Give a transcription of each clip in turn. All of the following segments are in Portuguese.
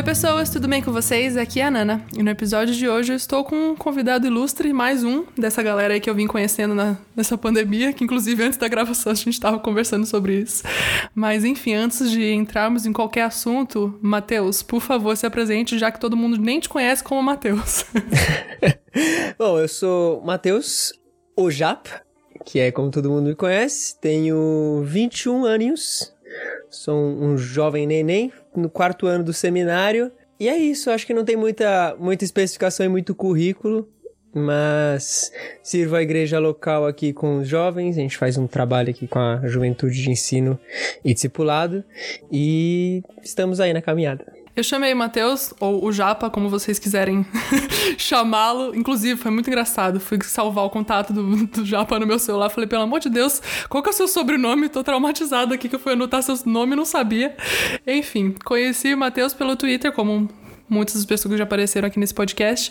Oi, pessoas, tudo bem com vocês? Aqui é a Nana. E no episódio de hoje eu estou com um convidado ilustre, mais um dessa galera aí que eu vim conhecendo na, nessa pandemia, que inclusive antes da gravação a gente estava conversando sobre isso. Mas enfim, antes de entrarmos em qualquer assunto, Matheus, por favor, se apresente, já que todo mundo nem te conhece como Matheus. Bom, eu sou Matheus Ojap, que é como todo mundo me conhece, tenho 21 aninhos, sou um jovem neném, no quarto ano do seminário. E é isso, acho que não tem muita, muita especificação e muito currículo, mas sirvo a igreja local aqui com os jovens, a gente faz um trabalho aqui com a juventude de ensino e discipulado, e estamos aí na caminhada. Eu chamei o Matheus, ou o Japa, como vocês quiserem chamá-lo. Inclusive, foi muito engraçado. Fui salvar o contato do, do Japa no meu celular. Falei, pelo amor de Deus, qual que é o seu sobrenome? Tô traumatizada aqui que eu fui anotar seu nome e não sabia. Enfim, conheci o Matheus pelo Twitter, como muitas das pessoas que já apareceram aqui nesse podcast.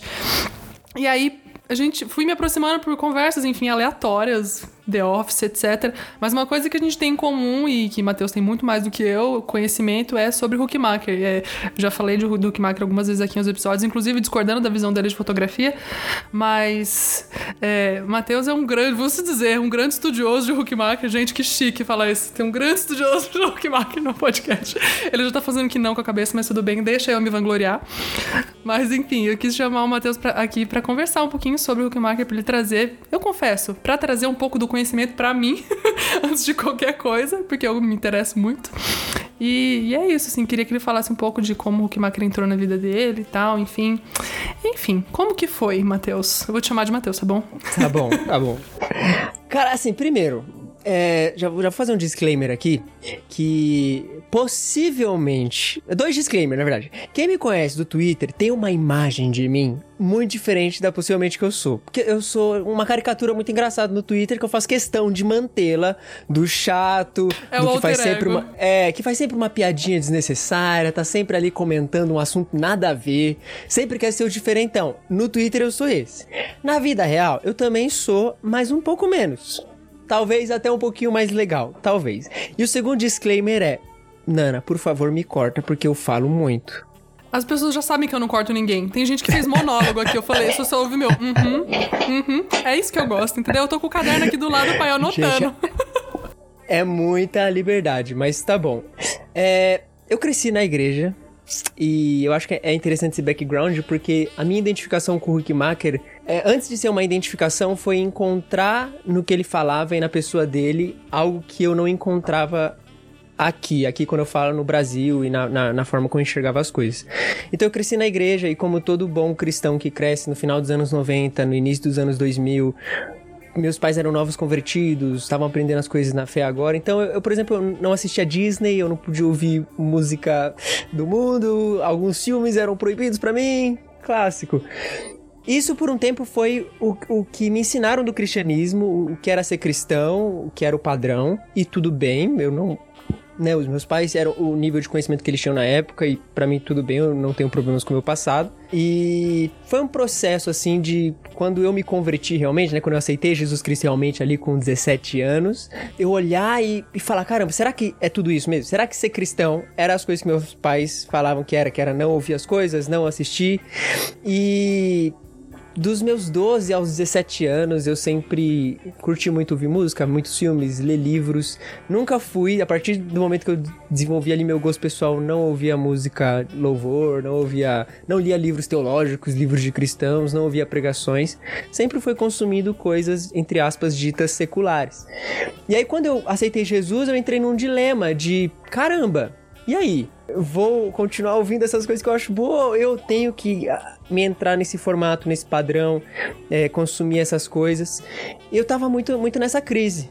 E aí, a gente fui me aproximando por conversas, enfim, aleatórias, The Office, etc. Mas uma coisa que a gente tem em comum e que Matheus tem muito mais do que eu, conhecimento, é sobre Hookmaker. É, já falei de Hookmaker algumas vezes aqui nos episódios, inclusive discordando da visão dele de fotografia, mas é, Matheus é um grande, vou se dizer, um grande estudioso de Hookmaker. Gente, que chique falar isso. Tem um grande estudioso de Hookmaker no podcast. Ele já tá fazendo que não com a cabeça, mas tudo bem, deixa eu me vangloriar. Mas enfim, eu quis chamar o Matheus aqui para conversar um pouquinho sobre Hookmaker, para ele trazer, eu confesso, para trazer um pouco do conhecimento conhecimento para mim, antes de qualquer coisa, porque eu me interesso muito. E, e, é isso, assim, queria que ele falasse um pouco de como o Huckmacher entrou na vida dele e tal, enfim. Enfim, como que foi, Matheus? Eu vou te chamar de Matheus, tá bom? Tá bom, tá bom. Cara, assim, primeiro, é, já, já vou fazer um disclaimer aqui, que possivelmente... Dois disclaimers, na verdade. Quem me conhece do Twitter tem uma imagem de mim muito diferente da possivelmente que eu sou. Porque eu sou uma caricatura muito engraçada no Twitter que eu faço questão de mantê-la do chato, é do que faz sempre ego. uma é, que faz sempre uma piadinha desnecessária, tá sempre ali comentando um assunto nada a ver, sempre quer ser o diferentão. No Twitter eu sou esse. Na vida real, eu também sou, mas um pouco menos. Talvez até um pouquinho mais legal, talvez. E o segundo disclaimer é: Nana, por favor, me corta porque eu falo muito. As pessoas já sabem que eu não corto ninguém. Tem gente que fez monólogo aqui. Eu falei, isso só ouve meu. Uhum, uhum. É isso que eu gosto, entendeu? Eu tô com o caderno aqui do lado, pai, anotando. Gente, é muita liberdade, mas tá bom. É, eu cresci na igreja e eu acho que é interessante esse background porque a minha identificação com o Huckmacher, é, antes de ser uma identificação, foi encontrar no que ele falava e na pessoa dele algo que eu não encontrava aqui, aqui quando eu falo no Brasil e na, na, na, forma como eu enxergava as coisas. Então eu cresci na igreja e como todo bom cristão que cresce no final dos anos 90, no início dos anos 2000, meus pais eram novos convertidos, estavam aprendendo as coisas na fé agora. Então, eu, eu, por exemplo, eu não assistia Disney, eu não podia ouvir música do mundo, alguns filmes eram proibidos para mim, clássico. Isso por um tempo foi o, o que me ensinaram do cristianismo, o que era ser cristão, o que era o padrão, e tudo bem, eu não né, os meus pais eram o nível de conhecimento que eles tinham na época e para mim tudo bem, eu não tenho problemas com o meu passado. E foi um processo assim de quando eu me converti realmente, né, quando eu aceitei Jesus Cristo realmente ali com 17 anos, eu olhar e, e falar, caramba, será que é tudo isso mesmo? Será que ser cristão era as coisas que meus pais falavam que era, que era não ouvir as coisas, não assistir? E dos meus 12 aos 17 anos, eu sempre curti muito ouvir música, muitos filmes, ler livros. Nunca fui, a partir do momento que eu desenvolvi ali meu gosto pessoal, não ouvia música louvor, não ouvia, não lia livros teológicos, livros de cristãos, não ouvia pregações. Sempre foi consumindo coisas, entre aspas, ditas seculares. E aí, quando eu aceitei Jesus, eu entrei num dilema de caramba, e aí? Eu vou continuar ouvindo essas coisas que eu acho boa, eu tenho que ah, me entrar nesse formato, nesse padrão, é, consumir essas coisas. Eu tava muito, muito nessa crise.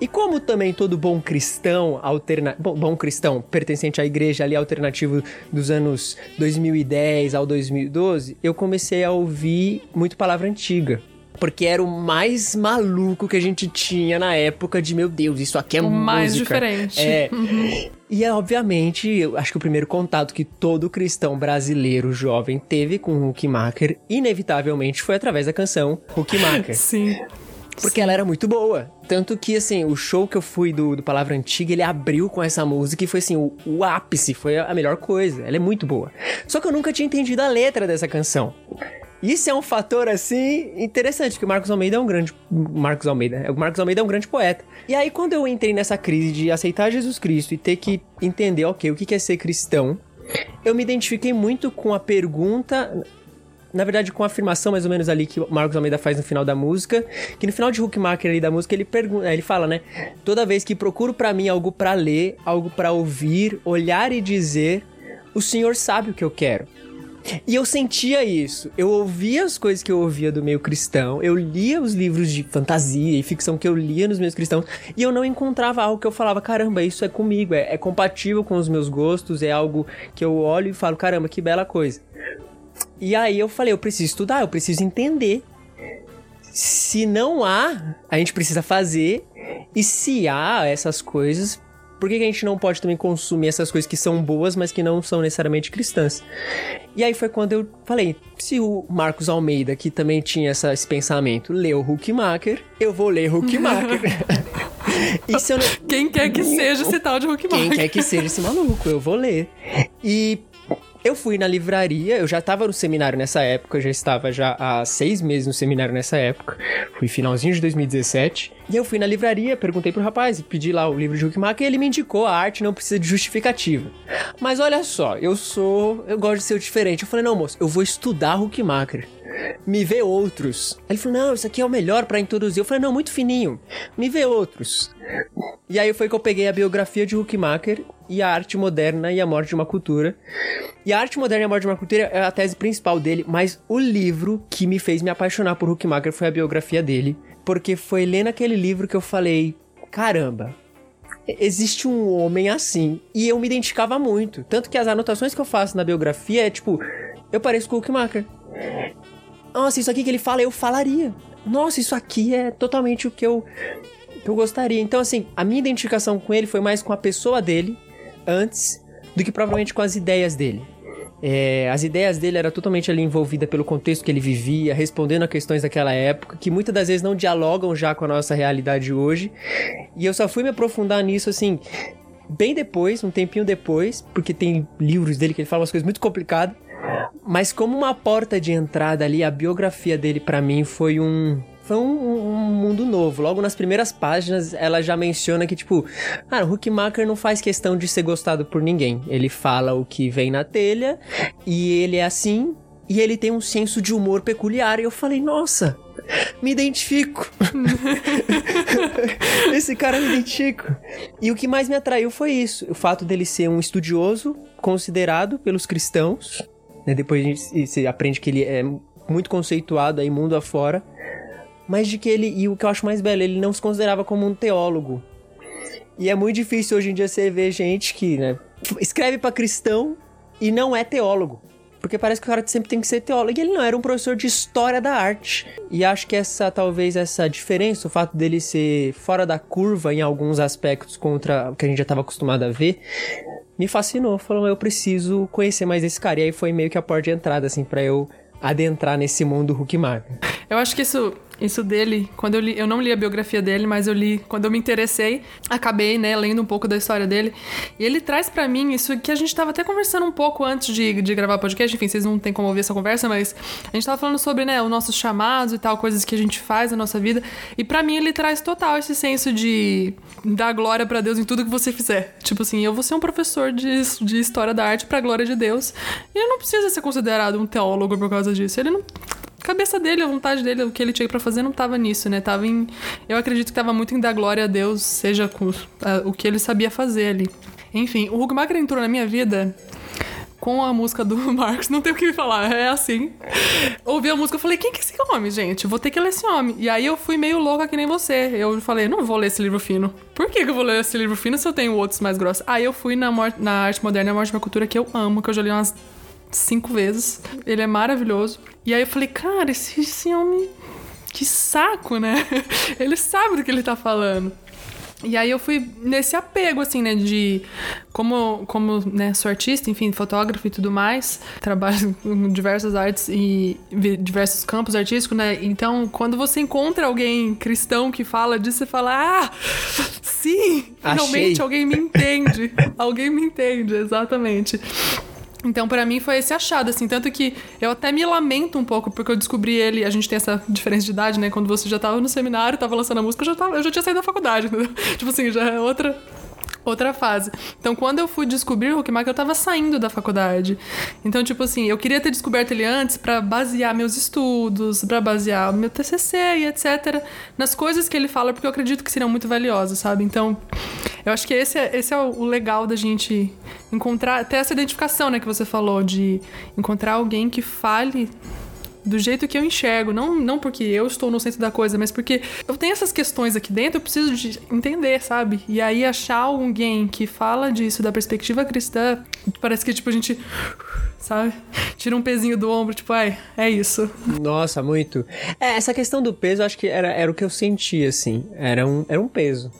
E como também todo bom cristão, alterna... bom, bom cristão pertencente à igreja ali alternativo dos anos 2010 ao 2012, eu comecei a ouvir muito palavra antiga. Porque era o mais maluco que a gente tinha na época de, meu Deus, isso aqui é o música. mais diferente. É. E é, obviamente, eu acho que o primeiro contato que todo cristão brasileiro jovem teve com o Huckmacher, inevitavelmente, foi através da canção Huckmacher. Sim. Porque Sim. ela era muito boa. Tanto que, assim, o show que eu fui do, do Palavra Antiga, ele abriu com essa música e foi, assim, o, o ápice, foi a melhor coisa. Ela é muito boa. Só que eu nunca tinha entendido a letra dessa canção. Isso é um fator, assim, interessante, porque o Marcos Almeida é um grande... Marcos Almeida. O Marcos Almeida é um grande poeta. E aí, quando eu entrei nessa crise de aceitar Jesus Cristo e ter que entender, ok, o que é ser cristão, eu me identifiquei muito com a pergunta na verdade, com a afirmação mais ou menos ali que o Marcos Almeida faz no final da música, que no final de Hookmaker ali da música ele pergunta, ele fala, né? Toda vez que procuro para mim algo para ler, algo para ouvir, olhar e dizer, o Senhor sabe o que eu quero. E eu sentia isso. Eu ouvia as coisas que eu ouvia do meio cristão, eu lia os livros de fantasia e ficção que eu lia nos meus cristãos, e eu não encontrava algo que eu falava, caramba, isso é comigo, é, é compatível com os meus gostos, é algo que eu olho e falo, caramba, que bela coisa. E aí eu falei, eu preciso estudar, eu preciso entender. Se não há, a gente precisa fazer. E se há essas coisas, por que, que a gente não pode também consumir essas coisas que são boas, mas que não são necessariamente cristãs? E aí foi quando eu falei, se o Marcos Almeida, que também tinha essa, esse pensamento, leu Huckmacher, eu vou ler Huckmacher. e se eu não... Quem quer que seja esse tal de Huckmacher. Quem quer que seja esse maluco, eu vou ler. E eu fui na livraria, eu já estava no seminário nessa época, eu já estava já há seis meses no seminário nessa época. Fui finalzinho de 2017. E eu fui na livraria, perguntei pro rapaz, pedi lá o livro de Huckmacher e ele me indicou a arte não precisa de justificativa. Mas olha só, eu sou. Eu gosto de ser diferente. Eu falei, não, moço, eu vou estudar Huckmacher. Me vê outros. Aí ele falou, não, isso aqui é o melhor para introduzir. Eu falei, não, muito fininho. Me vê outros. E aí foi que eu peguei a biografia de Huckmacher e a arte moderna e a morte de uma cultura. E a arte moderna e a morte de uma cultura é a tese principal dele, mas o livro que me fez me apaixonar por Huckmacher foi a biografia dele, porque foi lendo aquele livro que eu falei, caramba, existe um homem assim, e eu me identificava muito, tanto que as anotações que eu faço na biografia é tipo, eu pareço com o Huckmacher. Nossa, isso aqui que ele fala, eu falaria. Nossa, isso aqui é totalmente o que eu que eu gostaria. Então, assim, a minha identificação com ele foi mais com a pessoa dele antes do que provavelmente com as ideias dele. É, as ideias dele eram totalmente ali envolvidas pelo contexto que ele vivia, respondendo a questões daquela época, que muitas das vezes não dialogam já com a nossa realidade hoje. E eu só fui me aprofundar nisso, assim, bem depois, um tempinho depois, porque tem livros dele que ele fala umas coisas muito complicadas. Mas como uma porta de entrada ali, a biografia dele para mim foi um foi um, um, mundo novo. Logo nas primeiras páginas, ela já menciona que, tipo, cara, o Huckmacher não faz questão de ser gostado por ninguém. Ele fala o que vem na telha e ele é assim. E ele tem um senso de humor peculiar. E eu falei, nossa, me identifico. Esse cara me identifico. E o que mais me atraiu foi isso: o fato dele ser um estudioso considerado pelos cristãos. Né? Depois a gente aprende que ele é muito conceituado aí mundo afora mas de que ele, e o que eu acho mais belo, ele não se considerava como um teólogo. E é muito difícil hoje em dia você ver gente que, né, escreve para cristão e não é teólogo. Porque parece que o cara sempre tem que ser teólogo. E ele não, era um professor de história da arte. E acho que essa, talvez, essa diferença, o fato dele ser fora da curva em alguns aspectos contra o que a gente já estava acostumado a ver, me fascinou. Falou, eu preciso conhecer mais esse cara. E aí foi meio que a porta de entrada, assim, para eu adentrar nesse mundo Huckmacher. Eu acho que isso, isso dele, quando eu li, eu não li a biografia dele, mas eu li quando eu me interessei, acabei, né, lendo um pouco da história dele. E ele traz para mim isso que a gente tava até conversando um pouco antes de, de gravar o podcast, enfim, vocês não tem como ouvir essa conversa, mas a gente tava falando sobre, né, os nossos chamados e tal, coisas que a gente faz na nossa vida. E para mim ele traz total esse senso de dar glória para Deus em tudo que você fizer. Tipo assim, eu vou ser um professor de, de história da arte pra glória de Deus. E ele não precisa ser considerado um teólogo por causa disso. Ele não cabeça dele, a vontade dele, o que ele tinha para fazer não tava nisso, né? Tava em. Eu acredito que tava muito em dar glória a Deus, seja com uh, o que ele sabia fazer ali. Enfim, o Huckmacher entrou na minha vida com a música do Marcos, não tem o que falar, é assim. Ouvi a música, eu falei, quem que é esse homem, gente? Vou ter que ler esse homem. E aí eu fui meio louca que nem você. Eu falei, não vou ler esse livro fino. Por que, que eu vou ler esse livro fino se eu tenho outros mais grossos? Aí eu fui na, na arte moderna e a morte uma cultura que eu amo, que eu já li umas cinco vezes. Ele é maravilhoso. E aí eu falei, cara, esse, esse homem. Que saco, né? Ele sabe do que ele tá falando. E aí eu fui nesse apego, assim, né, de como, como né, sou artista, enfim, fotógrafo e tudo mais, trabalho em diversas artes e diversos campos artísticos, né? Então, quando você encontra alguém cristão que fala disso, você fala, ah, sim, finalmente Achei. alguém me entende. alguém me entende, exatamente. Então, para mim, foi esse achado, assim. Tanto que eu até me lamento um pouco, porque eu descobri ele. A gente tem essa diferença de idade, né? Quando você já tava no seminário, tava lançando a música, eu já, tava, eu já tinha saído da faculdade, entendeu? Tipo assim, já é outra outra fase. Então, quando eu fui descobrir o Rockmark, eu tava saindo da faculdade. Então, tipo assim, eu queria ter descoberto ele antes para basear meus estudos, para basear meu TCC e etc. nas coisas que ele fala, porque eu acredito que seriam muito valiosas, sabe? Então, eu acho que esse é, esse é o legal da gente encontrar, ter essa identificação, né, que você falou, de encontrar alguém que fale do jeito que eu enxergo. Não, não porque eu estou no centro da coisa, mas porque eu tenho essas questões aqui dentro, eu preciso de entender, sabe? E aí achar alguém que fala disso da perspectiva cristã, parece que, tipo, a gente. Sabe? Tira um pezinho do ombro, tipo, ai, é isso. Nossa, muito. É, essa questão do peso, acho que era, era o que eu sentia, assim. Era um, era um peso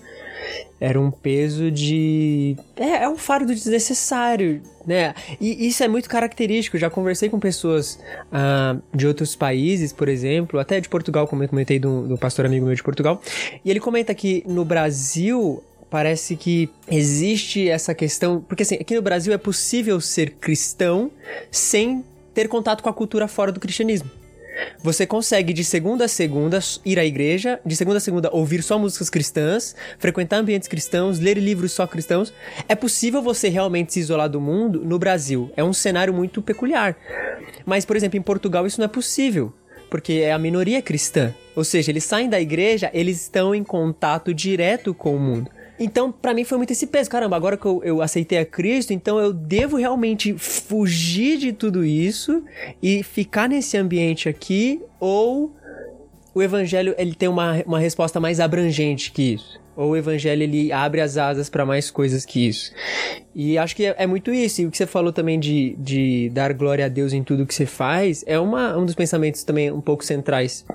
era um peso de. É, é um fardo desnecessário, né? E isso é muito característico. Já conversei com pessoas uh, de outros países, por exemplo, até de Portugal, como eu comentei do, do pastor amigo meu de Portugal. E ele comenta que no Brasil parece que existe essa questão. Porque assim, aqui no Brasil é possível ser cristão sem ter contato com a cultura fora do cristianismo. Você consegue de segunda a segunda ir à igreja, de segunda a segunda ouvir só músicas cristãs, frequentar ambientes cristãos, ler livros só cristãos. É possível você realmente se isolar do mundo no Brasil. É um cenário muito peculiar. Mas, por exemplo, em Portugal isso não é possível porque é a minoria cristã. Ou seja, eles saem da igreja, eles estão em contato direto com o mundo. Então, para mim foi muito esse peso. Caramba, agora que eu, eu aceitei a Cristo, então eu devo realmente fugir de tudo isso e ficar nesse ambiente aqui ou o evangelho ele tem uma, uma resposta mais abrangente que isso. Ou o evangelho ele abre as asas para mais coisas que isso. E acho que é, é, muito isso. E o que você falou também de, de dar glória a Deus em tudo que você faz é uma, um dos pensamentos também um pouco centrais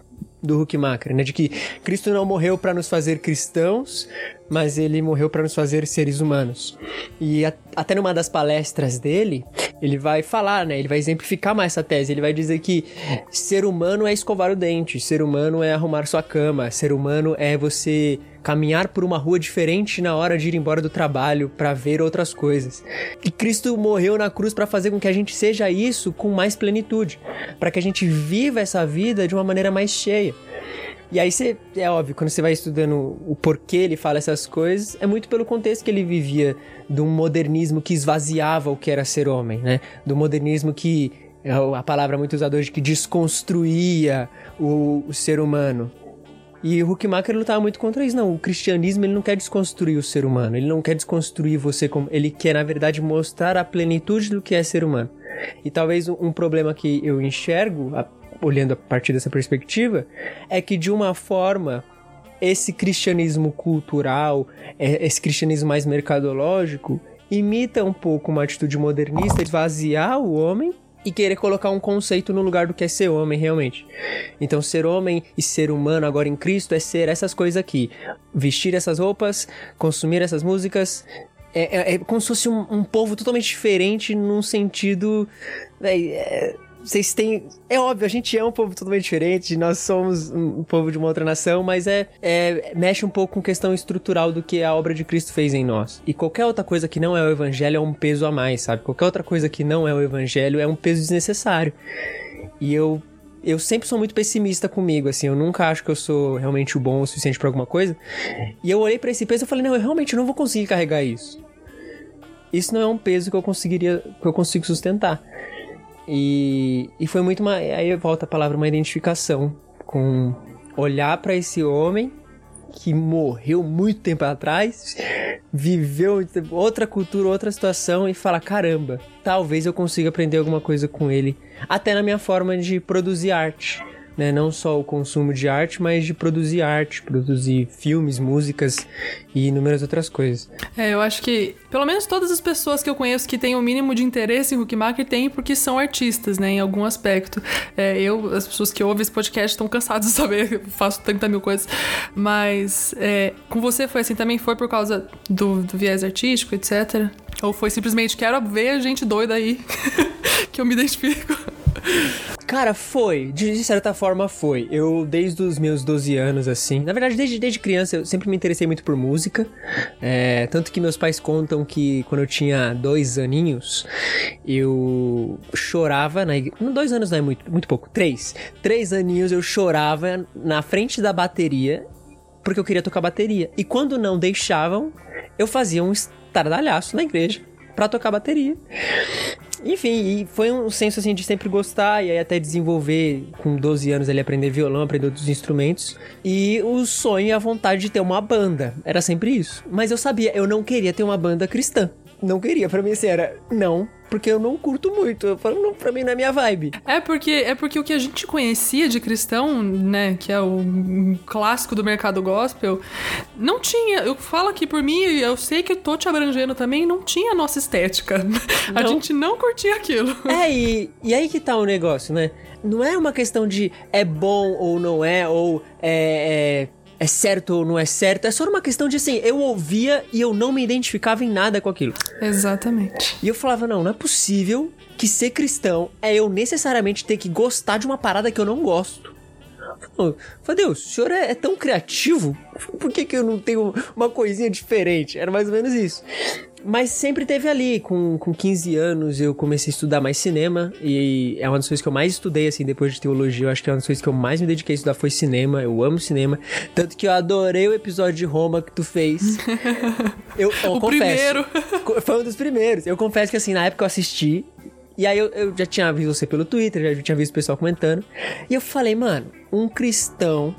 do Huckmacher, né? De que Cristo não morreu para nos fazer cristãos, mas ele morreu para nos fazer seres humanos. E a, até numa das palestras dele, ele vai falar, né? Ele vai exemplificar mais essa tese. Ele vai dizer que ser humano é escovar o dente, ser humano é arrumar sua cama, ser humano é você caminhar por uma rua diferente na hora de ir embora do trabalho para ver outras coisas. E Cristo morreu na cruz para fazer com que a gente seja isso com mais plenitude, para que a gente viva essa vida de uma maneira mais cheia. E aí você, é óbvio, quando você vai estudando o porquê ele fala essas coisas, é muito pelo contexto que ele vivia de um modernismo que esvaziava o que era ser homem, né? Do modernismo que é a palavra muito usada hoje que desconstruía o, o ser humano. E o Huckmacher lutava muito contra isso. Não, o cristianismo ele não quer desconstruir o ser humano. Ele não quer desconstruir você como. Ele quer, na verdade, mostrar a plenitude do que é ser humano. E talvez um problema que eu enxergo, olhando a partir dessa perspectiva, é que de uma forma esse cristianismo cultural, é, esse cristianismo mais mercadológico, imita um pouco uma atitude modernista, esvaziar o homem e querer colocar um conceito no lugar do que é ser homem realmente. Então, ser homem e ser humano agora em Cristo é ser essas coisas aqui: vestir essas roupas, consumir essas músicas. É, é, é como se fosse um, um, povo totalmente diferente num sentido. É, vocês têm. É óbvio, a gente é um povo totalmente diferente, nós somos um povo de uma outra nação, mas é, é, mexe um pouco com questão estrutural do que a obra de Cristo fez em nós. E qualquer outra coisa que não é o evangelho é um peso a mais, sabe? Qualquer outra coisa que não é o evangelho é um peso desnecessário. E eu eu sempre sou muito pessimista comigo, assim, eu nunca acho que eu sou realmente o bom o suficiente para alguma coisa. E eu olhei para esse peso e falei, não, eu realmente não vou conseguir carregar isso. Isso não é um peso que eu conseguiria, que eu consigo sustentar. E, e foi muito uma. Aí volta a palavra, uma identificação com olhar para esse homem que morreu muito tempo atrás, viveu outra cultura, outra situação e falar: caramba, talvez eu consiga aprender alguma coisa com ele, até na minha forma de produzir arte. Né? Não só o consumo de arte, mas de produzir arte, produzir filmes, músicas e inúmeras outras coisas. É, eu acho que pelo menos todas as pessoas que eu conheço que têm o um mínimo de interesse em Huckmacher têm porque são artistas, né? Em algum aspecto. É, eu, as pessoas que ouvem esse podcast estão cansadas de saber, eu faço 30 mil coisas. Mas é, com você foi assim também? Foi por causa do, do viés artístico, etc? Ou foi simplesmente quero ver gente doida aí que eu me identifico? Cara, foi. De certa forma, foi. Eu, desde os meus 12 anos, assim. Na verdade, desde, desde criança, eu sempre me interessei muito por música. É, tanto que meus pais contam que quando eu tinha dois aninhos, eu chorava na igreja. Dois anos não é muito, muito pouco. Três. Três aninhos eu chorava na frente da bateria porque eu queria tocar bateria. E quando não deixavam, eu fazia um estardalhaço na igreja para tocar bateria. Enfim, e foi um senso assim de sempre gostar e aí até desenvolver com 12 anos ele aprender violão, aprender outros instrumentos. E o sonho e a vontade de ter uma banda. Era sempre isso. Mas eu sabia, eu não queria ter uma banda cristã. Não queria, para mim assim era, não, porque eu não curto muito. Eu falo, não, pra mim não é minha vibe. É porque, é porque o que a gente conhecia de cristão, né, que é o clássico do mercado gospel, não tinha. Eu falo aqui por mim, eu sei que eu tô te abrangendo também, não tinha a nossa estética. Não. A gente não curtia aquilo. É, e, e aí que tá o negócio, né? Não é uma questão de é bom ou não é, ou é, é é certo ou não é certo. É só uma questão de assim, eu ouvia e eu não me identificava em nada com aquilo. Exatamente. E eu falava, não, não é possível que ser cristão é eu necessariamente ter que gostar de uma parada que eu não gosto. Falei, Deus, o senhor é, é, tão criativo? Por que, que eu não tenho uma coisinha diferente? Era mais ou menos isso. Mas sempre teve ali. Com, com 15 anos eu comecei a estudar mais cinema. E é uma das coisas que eu mais estudei, assim, depois de teologia. Eu acho que é uma das coisas que eu mais me dediquei a estudar foi cinema. Eu amo cinema. Tanto que eu adorei o episódio de Roma que tu fez. Eu, eu o confesso. primeiro. Foi um dos primeiros. Eu confesso que, assim, na época eu assisti. E aí eu, eu já tinha visto você pelo Twitter, já tinha visto o pessoal comentando. E eu falei, mano, um cristão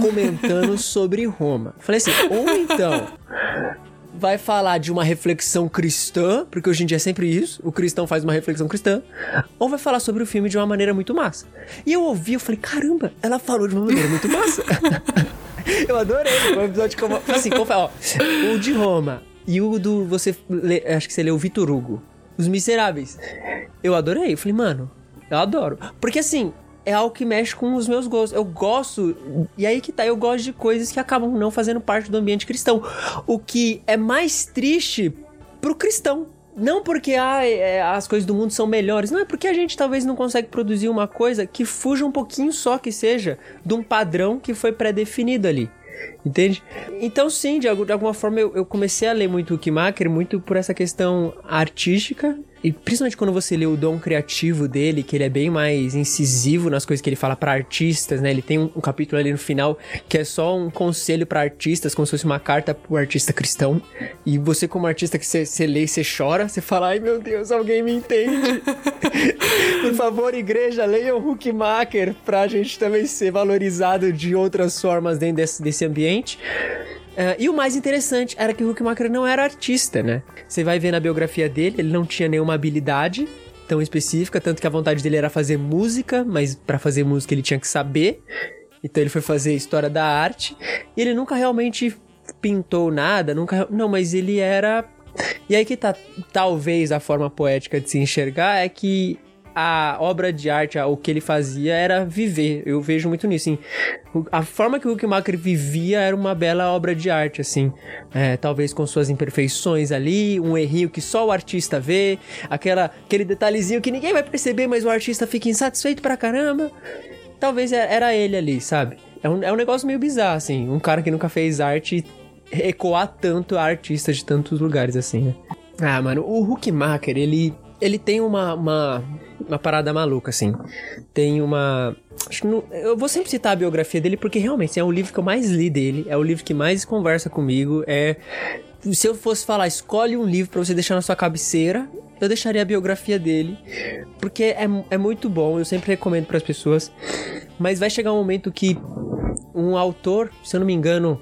comentando sobre Roma. Falei assim, ou então vai falar de uma reflexão cristã, porque hoje em dia é sempre isso, o cristão faz uma reflexão cristã, ou vai falar sobre o filme de uma maneira muito massa. E eu ouvi, eu falei, caramba, ela falou de uma maneira muito massa. eu adorei, o episódio como assim, como, ó, o de Roma e o do você, acho que você leu Vitor Hugo, Os Miseráveis. Eu adorei, eu falei, mano, eu adoro. Porque assim, é algo que mexe com os meus gostos. Eu gosto. E aí que tá, eu gosto de coisas que acabam não fazendo parte do ambiente cristão. O que é mais triste pro cristão. Não porque ah, é, as coisas do mundo são melhores, não é porque a gente talvez não consegue produzir uma coisa que fuja um pouquinho só que seja de um padrão que foi pré-definido ali. Entende? Então, sim, de, alguma forma eu, eu comecei a ler muito o Kimaker, muito por essa questão artística e principalmente quando você lê o dom criativo dele, que ele é bem mais incisivo nas coisas que ele fala para artistas, né? Ele tem um, um, capítulo ali no final que é só um conselho para artistas, como se fosse uma carta pro artista cristão. E você, como artista que você lê e você chora, você fala: ai meu Deus, alguém me entende. Por favor, igreja, leiam Huckmacher pra gente também ser valorizado de outras formas dentro desse, desse ambiente. Uh, e o mais interessante era que o Huckmacher não era artista, né? Você vai ver na biografia dele, ele não tinha nenhuma habilidade tão específica, tanto que a vontade dele era fazer música, mas para fazer música ele tinha que saber. Então ele foi fazer história da arte. E ele nunca realmente pintou nada, nunca. Não, mas ele era. E aí que tá, talvez a forma poética de se enxergar é que a obra de arte, o que ele fazia era viver. Eu vejo muito nisso, assim. A forma que o Huckmacher vivia era uma bela obra de arte, assim. É, talvez com suas imperfeições ali, um errinho que só o artista vê, aquela, aquele detalhezinho que ninguém vai perceber, mas o artista fica insatisfeito pra caramba. Talvez é, era ele ali, sabe? É um, é um negócio meio bizarro, assim. Um cara que nunca fez arte ecoar tanto a artista de tantos lugares, assim, né? Ah, mano, o Huckmacher, ele, ele tem uma, uma, uma parada maluca, assim. Tem uma. Não, eu vou sempre citar a biografia dele porque realmente é o livro que eu mais li dele, é o livro que mais conversa comigo. É. Se eu fosse falar, escolhe um livro para você deixar na sua cabeceira, eu deixaria a biografia dele, porque é, é muito bom, eu sempre recomendo para as pessoas. Mas vai chegar um momento que um autor, se eu não me engano,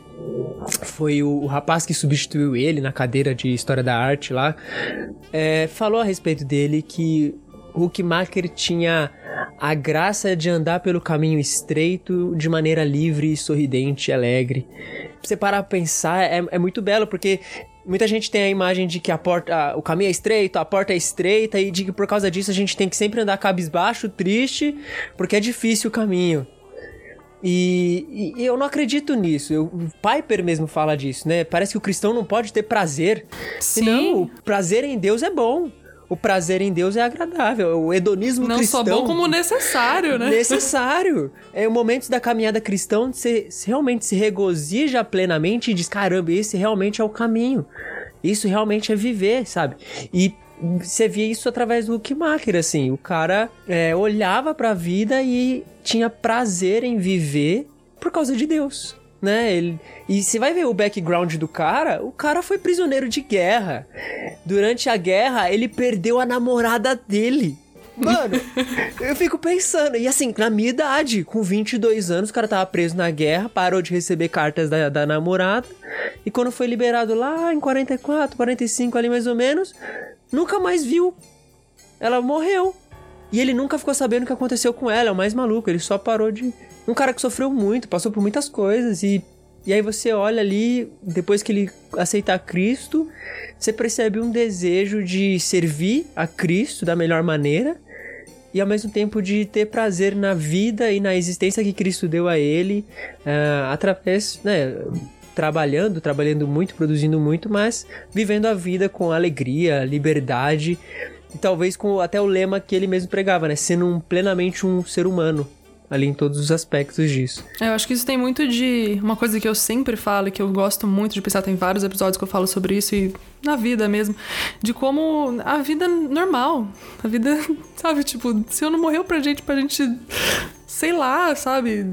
foi o, o, rapaz que substituiu ele na cadeira de História da Arte lá, é, falou a respeito dele que Huckmacher tinha a graça de andar pelo caminho estreito de maneira livre, sorridente, alegre. Você parar pra pensar, é, é muito belo, porque Muita gente tem a imagem de que a porta, o caminho é estreito, a porta é estreita e de que por causa disso a gente tem que sempre andar cabisbaixo, triste, porque é difícil o caminho. E, e, eu não acredito nisso. Eu, o Piper mesmo fala disso, né? Parece que o cristão não pode ter prazer. Sim. E não, o prazer em Deus é bom. O prazer em Deus é agradável. O hedonismo não cristão. Não só bom como necessário, né? Necessário. É o momento da caminhada cristã onde você realmente se regozija plenamente e diz: caramba, esse realmente é o caminho. Isso realmente é viver, sabe? E você via isso através do Huckmacher, assim. O cara é, olhava pra vida e tinha prazer em viver por causa de Deus. Né? Ele, e você vai ver o background do cara, o cara foi prisioneiro de guerra. Durante a guerra, ele perdeu a namorada dele. Mano, eu fico pensando, e assim, na minha idade, com 22 anos, o cara tava preso na guerra, parou de receber cartas da, da namorada, e quando foi liberado lá em 44, 45 ali mais ou menos, nunca mais viu. Ela morreu. E ele nunca ficou sabendo o que aconteceu com ela, é o mais maluco, ele só parou de. Um cara que sofreu muito, passou por muitas coisas e. E aí você olha ali, depois que ele aceitar Cristo, você percebe um desejo de servir a Cristo da melhor maneira e ao mesmo tempo de ter prazer na vida e na existência que Cristo deu a ele uh, através, né, trabalhando, trabalhando muito, produzindo muito, mas vivendo a vida com alegria, liberdade e talvez com até o lema que ele mesmo pregava, né? Sendo um, plenamente um ser humano ali em todos os aspectos disso. É, eu acho que isso tem muito de. Uma coisa que eu sempre falo e que eu gosto muito de pensar, tem vários episódios que eu falo sobre isso e na vida mesmo, de como a vida normal, a vida, sabe, tipo, se eu não morreu pra gente, pra gente sei lá, sabe?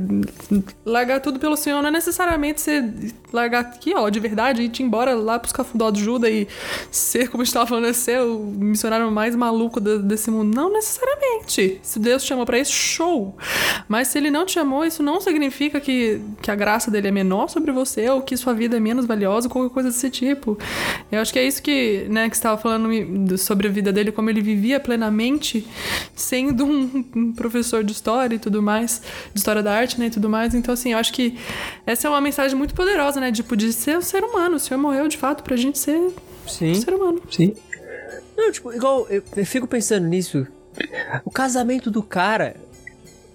Largar tudo pelo Senhor não é necessariamente você largar aqui, ó, de verdade, e ir embora lá pros cafundó de Juda e ser, como a gente tava falando, é ser o missionário mais maluco desse mundo. Não necessariamente. Se Deus te chamou pra isso, show! Mas se ele não te chamou, isso não significa que, que a graça dele é menor sobre você ou que sua vida é menos valiosa ou qualquer coisa desse tipo. Eu acho que é isso que, né, que você tava falando sobre a vida dele, como ele vivia plenamente, sendo um professor de história e tudo mais mais, de história da arte, né, e tudo mais. Então, assim, eu acho que essa é uma mensagem muito poderosa, né, tipo, de ser um ser humano. O Senhor morreu, de fato, pra gente ser Sim. um ser humano. Sim. Não, tipo, igual, eu, eu fico pensando nisso. O casamento do cara,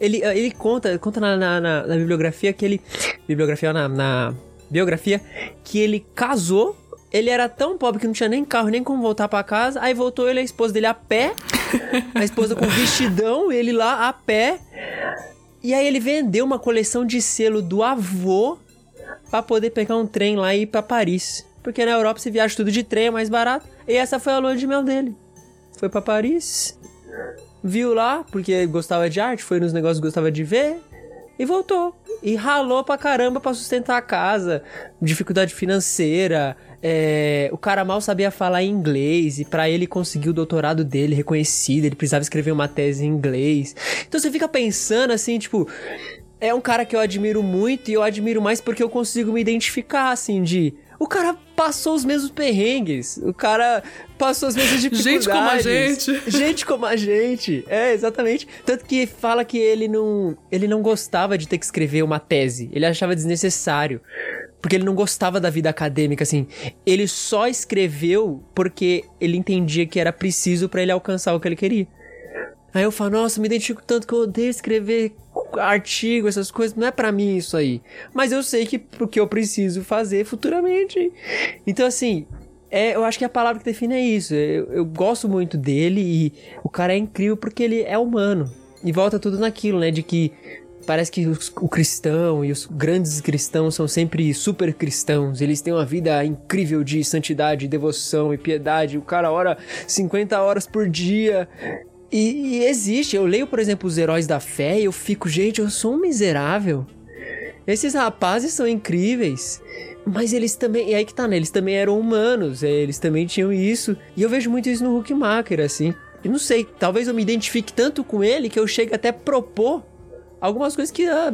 ele, ele conta, conta na, na, na, na bibliografia que ele. Bibliografia na, na, biografia que ele casou. Ele era tão pobre que não tinha nem carro, nem como voltar para casa. Aí voltou ele a esposa dele a pé. a esposa com vestidão, ele lá a pé. E aí ele vendeu uma coleção de selo do avô para poder pegar um trem lá e ir para Paris. Porque na Europa você viaja tudo de trem, é mais barato. E essa foi a lua de mel dele. Foi para Paris, viu lá, porque gostava de arte, foi nos negócios que gostava de ver, e voltou. E ralou pra caramba pra sustentar a casa, dificuldade financeira, é, o cara mal sabia falar inglês e para ele conseguir o doutorado dele reconhecido, ele precisava escrever uma tese em inglês. Então você fica pensando assim, tipo, é um cara que eu admiro muito e eu admiro mais porque eu consigo me identificar assim de o cara passou os mesmos perrengues. O cara passou as mesmas dificuldades. Gente como a gente. Gente como a gente. É, exatamente. Tanto que fala que ele não, ele não gostava de ter que escrever uma tese. Ele achava desnecessário porque ele não gostava da vida acadêmica, assim. Ele só escreveu porque ele entendia que era preciso para ele alcançar o que ele queria. Aí eu falo, nossa, me identifico tanto que eu odeio escrever artigo, essas coisas, não é para mim isso aí. Mas eu sei que porque eu preciso fazer futuramente. Então, assim, é, eu acho que a palavra que define é isso. Eu, eu gosto muito dele e o cara é incrível porque ele é humano. E volta tudo naquilo, né? De que Parece que os, o cristão e os grandes cristãos são sempre super cristãos. Eles têm uma vida incrível de santidade, devoção e piedade. O cara ora 50 horas por dia. E, e existe. Eu leio, por exemplo, os heróis da fé e eu fico, gente, eu sou um miserável. Esses rapazes são incríveis. Mas eles também. E aí que tá, né? Eles também eram humanos. É, eles também tinham isso. E eu vejo muito isso no Huckmacher, assim. E não sei, talvez eu me identifique tanto com ele que eu chegue até propor algumas coisas que a,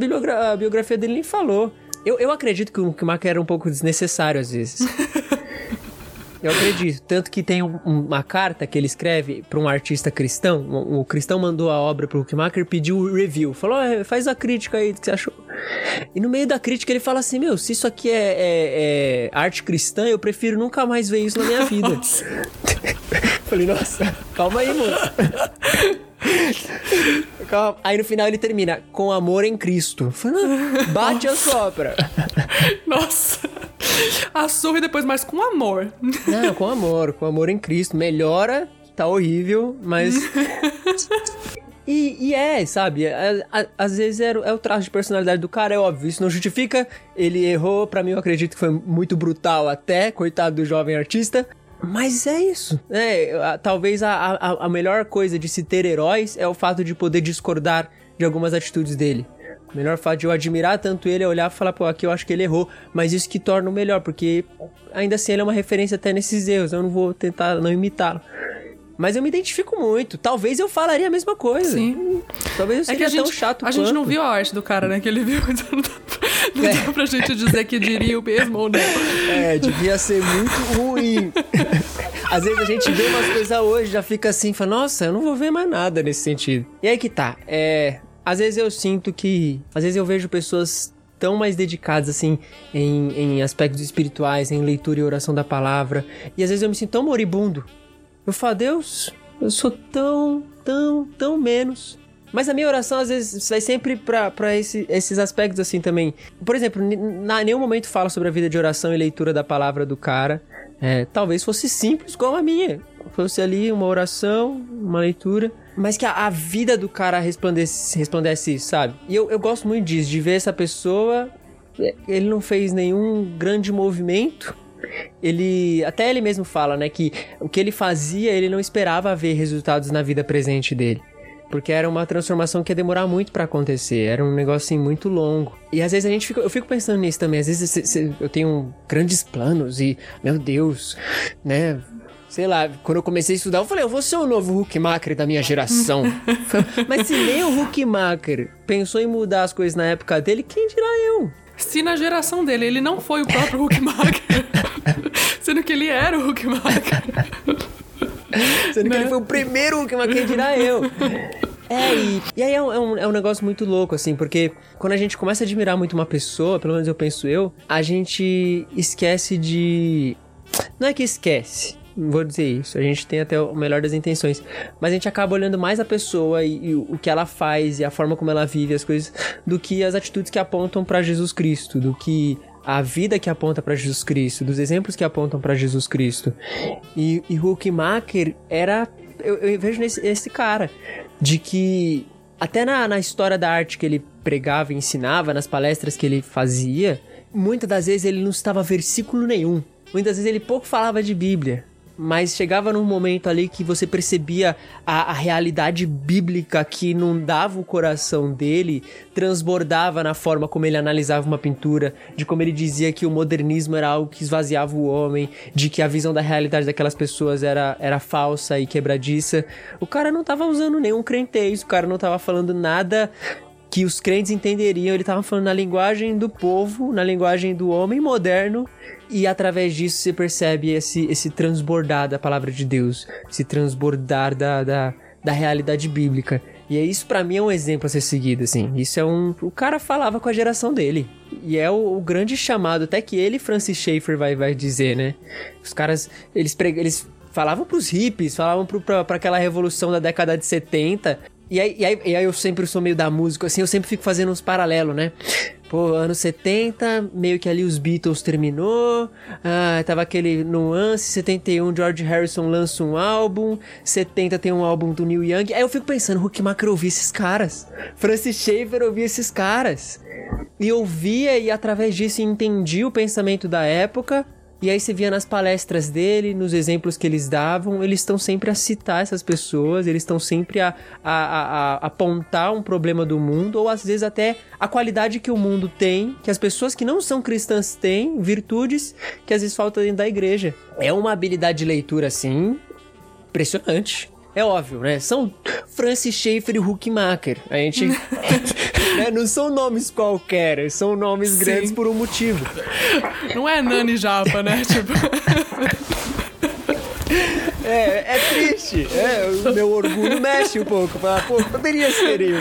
a biografia dele nem falou. Eu, eu acredito que o Schumacher era um pouco desnecessário às vezes. Eu acredito. Tanto que tem um- uma carta que ele escreve para um artista cristão. O, o cristão mandou a obra pro Huckmacher, pediu o review. Falou, "Ah, faz a crítica aí do que você achou. E no meio da crítica ele fala assim, meu, se isso aqui é, é- é arte cristã, eu prefiro nunca mais ver isso na minha vida. Falei, nossa, calma aí, moço. Calma. Aí no final ele termina, com amor em Cristo. "Não, bate a sopra. Nossa. A surra e depois mais com amor. Não, com amor, com amor em Cristo. Melhora, tá horrível, mas. E, e é, sabe? a- a- Às vezes é, o- é o traço de personalidade do cara, é óbvio. Isso não justifica. Ele errou, pra mim eu acredito que foi muito brutal até, coitado do jovem artista. Mas é isso. É, a- talvez a, a, a melhor coisa de se ter heróis é o fato de poder discordar de algumas atitudes dele. Melhor fato de eu admirar tanto ele é olhar e falar, pô, aqui eu acho que ele errou. Mas isso que torna o melhor, porque ainda assim ele é uma referência até nesses erros. Eu não vou tentar não imitá-lo. Mas eu me identifico muito. Talvez eu falaria a mesma coisa. Sim. Talvez eu É seja que a tão gente, chato a gente não quanto. viu a arte do cara, né? Que ele viu, então não dá pra, não É. dá pra gente dizer que diria o mesmo ou não. É, devia ser muito ruim. Às vezes a gente vê umas coisas hoje, já fica assim, fala, nossa, eu não vou ver mais nada nesse sentido. E aí que tá, é... Às vezes eu sinto que... Às vezes eu vejo pessoas tão mais dedicadas, assim, em, em aspectos espirituais, em leitura e oração da palavra. E às vezes eu me sinto tão moribundo. Eu falo, Deus, eu sou tão, tão, tão menos. Mas a minha oração, às vezes, vai sempre pra esse- esses aspectos assim também. Por exemplo, na nenhum momento fala sobre a vida de oração e leitura da palavra do cara. É, talvez fosse simples como a minha. Fosse ali uma oração, uma leitura. Mas que a, a vida do cara resplandece, resplandece isso, sabe? E eu, eu gosto muito disso, de ver essa pessoa. é, Ele não fez nenhum grande movimento. Ele. Até ele mesmo fala, né? Que o que ele fazia, ele não esperava ver resultados na vida presente dele. Porque era uma transformação que ia demorar muito pra acontecer. Era um negócio assim muito longo. E às vezes a gente fica, eu fico pensando nisso também. Às vezes cê- cê- eu tenho grandes planos e, meu Deus, né? Sei lá, quando eu comecei a estudar, eu falei, eu vou ser o novo Huckmacher da minha geração. Mas se nem o Huckmacher pensou em mudar as coisas na época dele, quem dirá eu? Se na geração dele ele não foi o próprio Huckmacher, sendo que ele era o Huckmacher. Sendo que Né? ele foi o primeiro que quem dirá eu. É, e, e aí é um, é, um, é um negócio muito louco, assim, porque quando a gente começa a admirar muito uma pessoa, pelo menos eu penso eu, a gente esquece de. Não é que esquece, vou dizer isso, a gente tem até o melhor das intenções, mas a gente acaba olhando mais a pessoa e, e o que ela faz e a forma como ela vive as coisas, do que as atitudes que apontam pra Jesus Cristo, do que a vida que aponta pra Jesus Cristo, dos exemplos que apontam pra Jesus Cristo. E, e Huckmacher era. Eu, eu vejo nesse esse cara. De que. Até na, na história da arte que ele pregava e ensinava, nas palestras que ele fazia, muitas das vezes ele não estava versículo nenhum. Muitas vezes ele pouco falava de Bíblia. Mas chegava num momento ali que você percebia a, a realidade bíblica que inundava o coração dele, transbordava na forma como ele analisava uma pintura, de como ele dizia que o modernismo era algo que esvaziava o homem, de que a visão da realidade daquelas pessoas era, era falsa e quebradiça. O cara não tava usando nenhum crentez, o cara não tava falando nada que os crentes entenderiam. Ele tava falando na linguagem do povo, na linguagem do homem moderno. E através disso você percebe esse, esse transbordar da palavra de Deus, esse transbordar da, da, da realidade bíblica. E é isso pra mim é um exemplo a ser seguido, assim. Isso é um. O cara falava com a geração dele. E é o, o grande chamado, até que ele, Francis Schaeffer, vai, vai dizer, né? Os caras, eles, preg... eles falavam pros hippies, falavam pro, pra, pra aquela revolução da década de 70. E aí, e, aí, e aí eu sempre sou meio da música, assim, eu sempre fico fazendo uns paralelos, né? Pô, anos 70, meio que ali os Beatles terminou, ah, tava aquele nuance, 71 George Harrison lança um álbum, 70 tem um álbum do Neil Young, aí eu fico pensando, Huckmacher ouvia esses caras, Francis Schaeffer ouvia esses caras, e ouvia e através disso entendia o pensamento da época, e aí você via nas palestras dele, nos exemplos que eles davam, eles estão sempre a citar essas pessoas, eles estão sempre a, a, a, a apontar um problema do mundo, ou às vezes até a qualidade que o mundo tem, que as pessoas que não são cristãs têm, virtudes que às vezes faltam dentro da igreja. É uma habilidade de leitura, assim, impressionante é óbvio, né? São Francis Schaeffer e Huckmacher. A gente. né? Não são nomes qualquer, são nomes Sim. grandes por um motivo. Não é Nani Japa, né? tipo. É, é triste. É, o meu orgulho mexe um pouco. Fala, pô, poderia ser eu.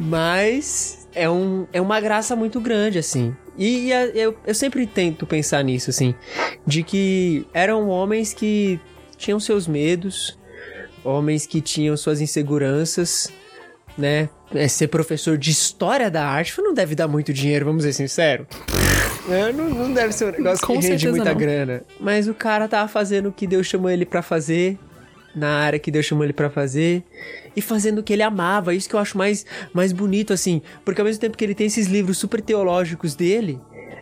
Mas é, um, é uma graça muito grande, assim. E, e a, eu, eu sempre tento pensar nisso, assim. De que eram homens que tinham seus medos, homens que tinham suas inseguranças, né? É, ser professor de história da arte não deve dar muito dinheiro, vamos ser sinceros. É, não, não deve ser um negócio Com que rende muita não. grana. Mas o cara tava fazendo o que Deus chamou ele pra fazer, na área que Deus chamou ele pra fazer, e fazendo o que ele amava. Isso que eu acho mais, mais bonito, assim. Porque ao mesmo tempo que ele tem esses livros super teológicos dele,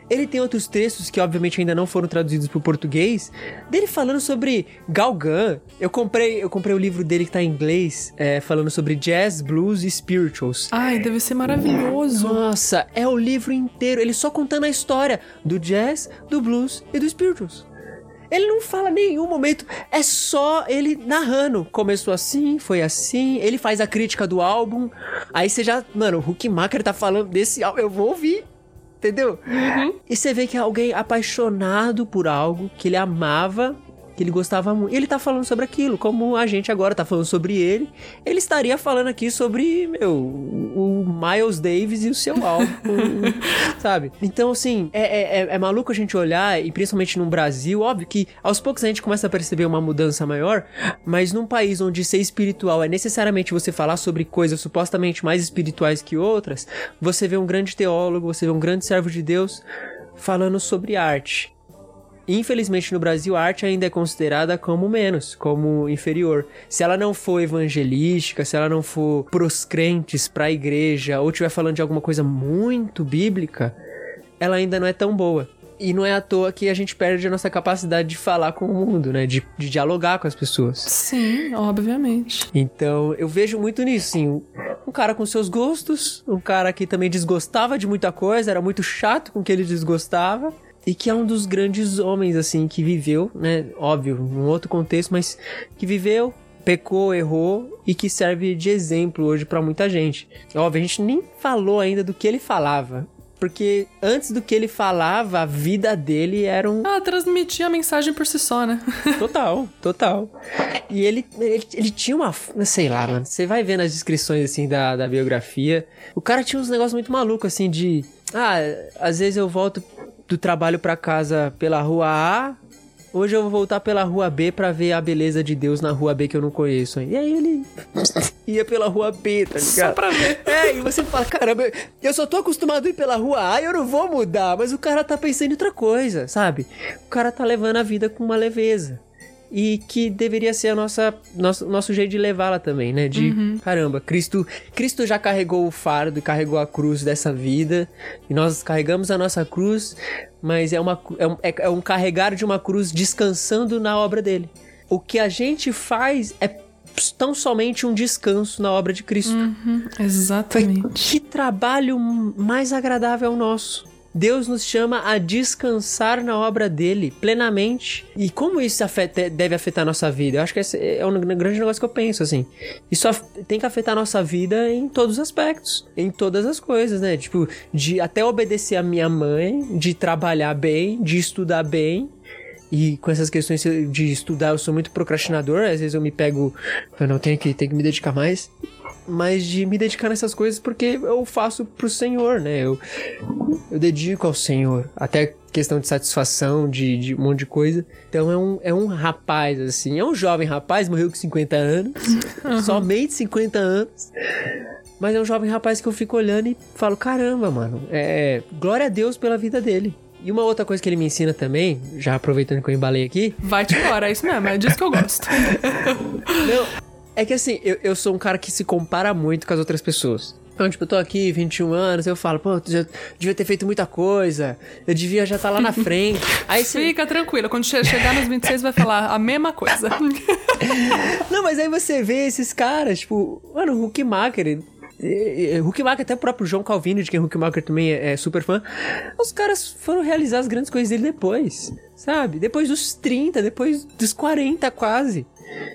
ele tem outros textos que obviamente ainda não foram traduzidos para o português, dele falando sobre Galgan. Eu comprei, eu comprei o livro dele que tá em inglês, é, falando sobre jazz, blues e spirituals. Ai, deve ser maravilhoso. Nossa, é o livro inteiro, ele só contando a história do jazz, do blues e do spirituals. Ele não fala nenhum momento, é só ele narrando. Começou assim, foi assim, ele faz a crítica do álbum. Aí você já, mano, o Huckmacher tá falando desse álbum, eu vou ouvir entendeu? Uhum. E você vê que é alguém apaixonado por algo que ele amava, que ele gostava muito. E ele tá falando sobre aquilo, como a gente agora tá falando sobre ele. Ele estaria falando aqui sobre, meu, o Miles Davis e o seu álbum, sabe? Então, assim, é, é, é, é, maluco a gente olhar, e principalmente no Brasil, óbvio que aos poucos a gente começa a perceber uma mudança maior, mas num país onde ser espiritual é necessariamente você falar sobre coisas supostamente mais espirituais que outras, você vê um grande teólogo, você vê um grande servo de Deus falando sobre arte. Infelizmente no Brasil, a arte ainda é considerada como menos, como inferior. Se ela não for evangelística, se ela não for pros crentes, pra igreja, ou estiver falando de alguma coisa muito bíblica, ela ainda não é tão boa. E não é à toa que a gente perde a nossa capacidade de falar com o mundo, né? De, de dialogar com as pessoas. Sim, obviamente. Então, eu vejo muito nisso, sim. Um cara com seus gostos, um cara que também desgostava de muita coisa, era muito chato com o que ele desgostava e que é um dos grandes homens, assim, que viveu, né? Óbvio, num outro contexto, mas que viveu, pecou, errou e que serve de exemplo hoje para muita gente. Óbvio, a gente nem falou ainda do que ele falava. Porque antes do que ele falava, a vida dele era um. Ah, transmitia a mensagem por si só, né? total, total. E ele, ele, ele tinha uma. Sei lá, mano. Você vai ver nas descrições, assim, da, da biografia. O cara tinha uns negócios muito malucos, assim, de. Ah, às vezes eu volto do trabalho para casa pela rua A. Hoje eu vou voltar pela rua B para ver a beleza de Deus na rua B que eu não conheço. E aí ele ia pela rua B, tá ligado? Só pra ver. É, e você fala, caramba, eu só tô acostumado a ir pela rua A e eu não vou mudar. Mas o cara tá pensando em outra coisa, sabe? O cara tá levando a vida com uma leveza e que deveria ser a nossa nosso, nosso jeito de levá-la também, né? De uhum. caramba, Cristo Cristo já carregou o fardo e carregou a cruz dessa vida e nós carregamos a nossa cruz, mas é uma é um, é, é um carregar de uma cruz descansando na obra dele. O que a gente faz é tão somente um descanso na obra de Cristo. Uhum, exatamente. Que trabalho mais agradável é o nosso. Deus nos chama a descansar na obra dele plenamente. E como isso afeta, deve afetar a nossa vida? Eu acho que esse é um grande negócio que eu penso, assim. Isso tem que afetar a nossa vida em todos os aspectos, em todas as coisas, né? Tipo, de até obedecer a minha mãe, de trabalhar bem, de estudar bem, e com essas questões de estudar, eu sou muito procrastinador. Às vezes eu me pego, eu não tenho que, tenho que me dedicar mais mas de me dedicar nessas coisas porque eu faço pro Senhor, né? Eu, eu dedico ao Senhor. Até questão de satisfação, de, de um monte de coisa. Então é um, é um rapaz, assim, é um jovem rapaz, morreu com 50 anos, uhum. somente 50 anos. Mas é um jovem rapaz que eu fico olhando e falo: caramba, mano, é, glória a Deus pela vida dele. E uma outra coisa que ele me ensina também, já aproveitando que eu embalei aqui. Vai-te embora, é isso mesmo, é disso que eu gosto. Não, é que assim, eu, eu sou um cara que se compara muito com as outras pessoas. Então, tipo, eu tô aqui, 21 anos, eu falo, pô, já devia ter feito muita coisa, eu devia já estar tá lá na frente. Aí você... Fica tranquila, quando chegar nos 26 vai falar a mesma coisa. Não, mas aí você vê esses caras, tipo, mano, o Huckmacher, Huckmacher, até o próprio João Calvino, de quem Huckmacher também é, é super fã, os caras foram realizar as grandes coisas dele depois, sabe? Depois dos 30, depois dos 40 quase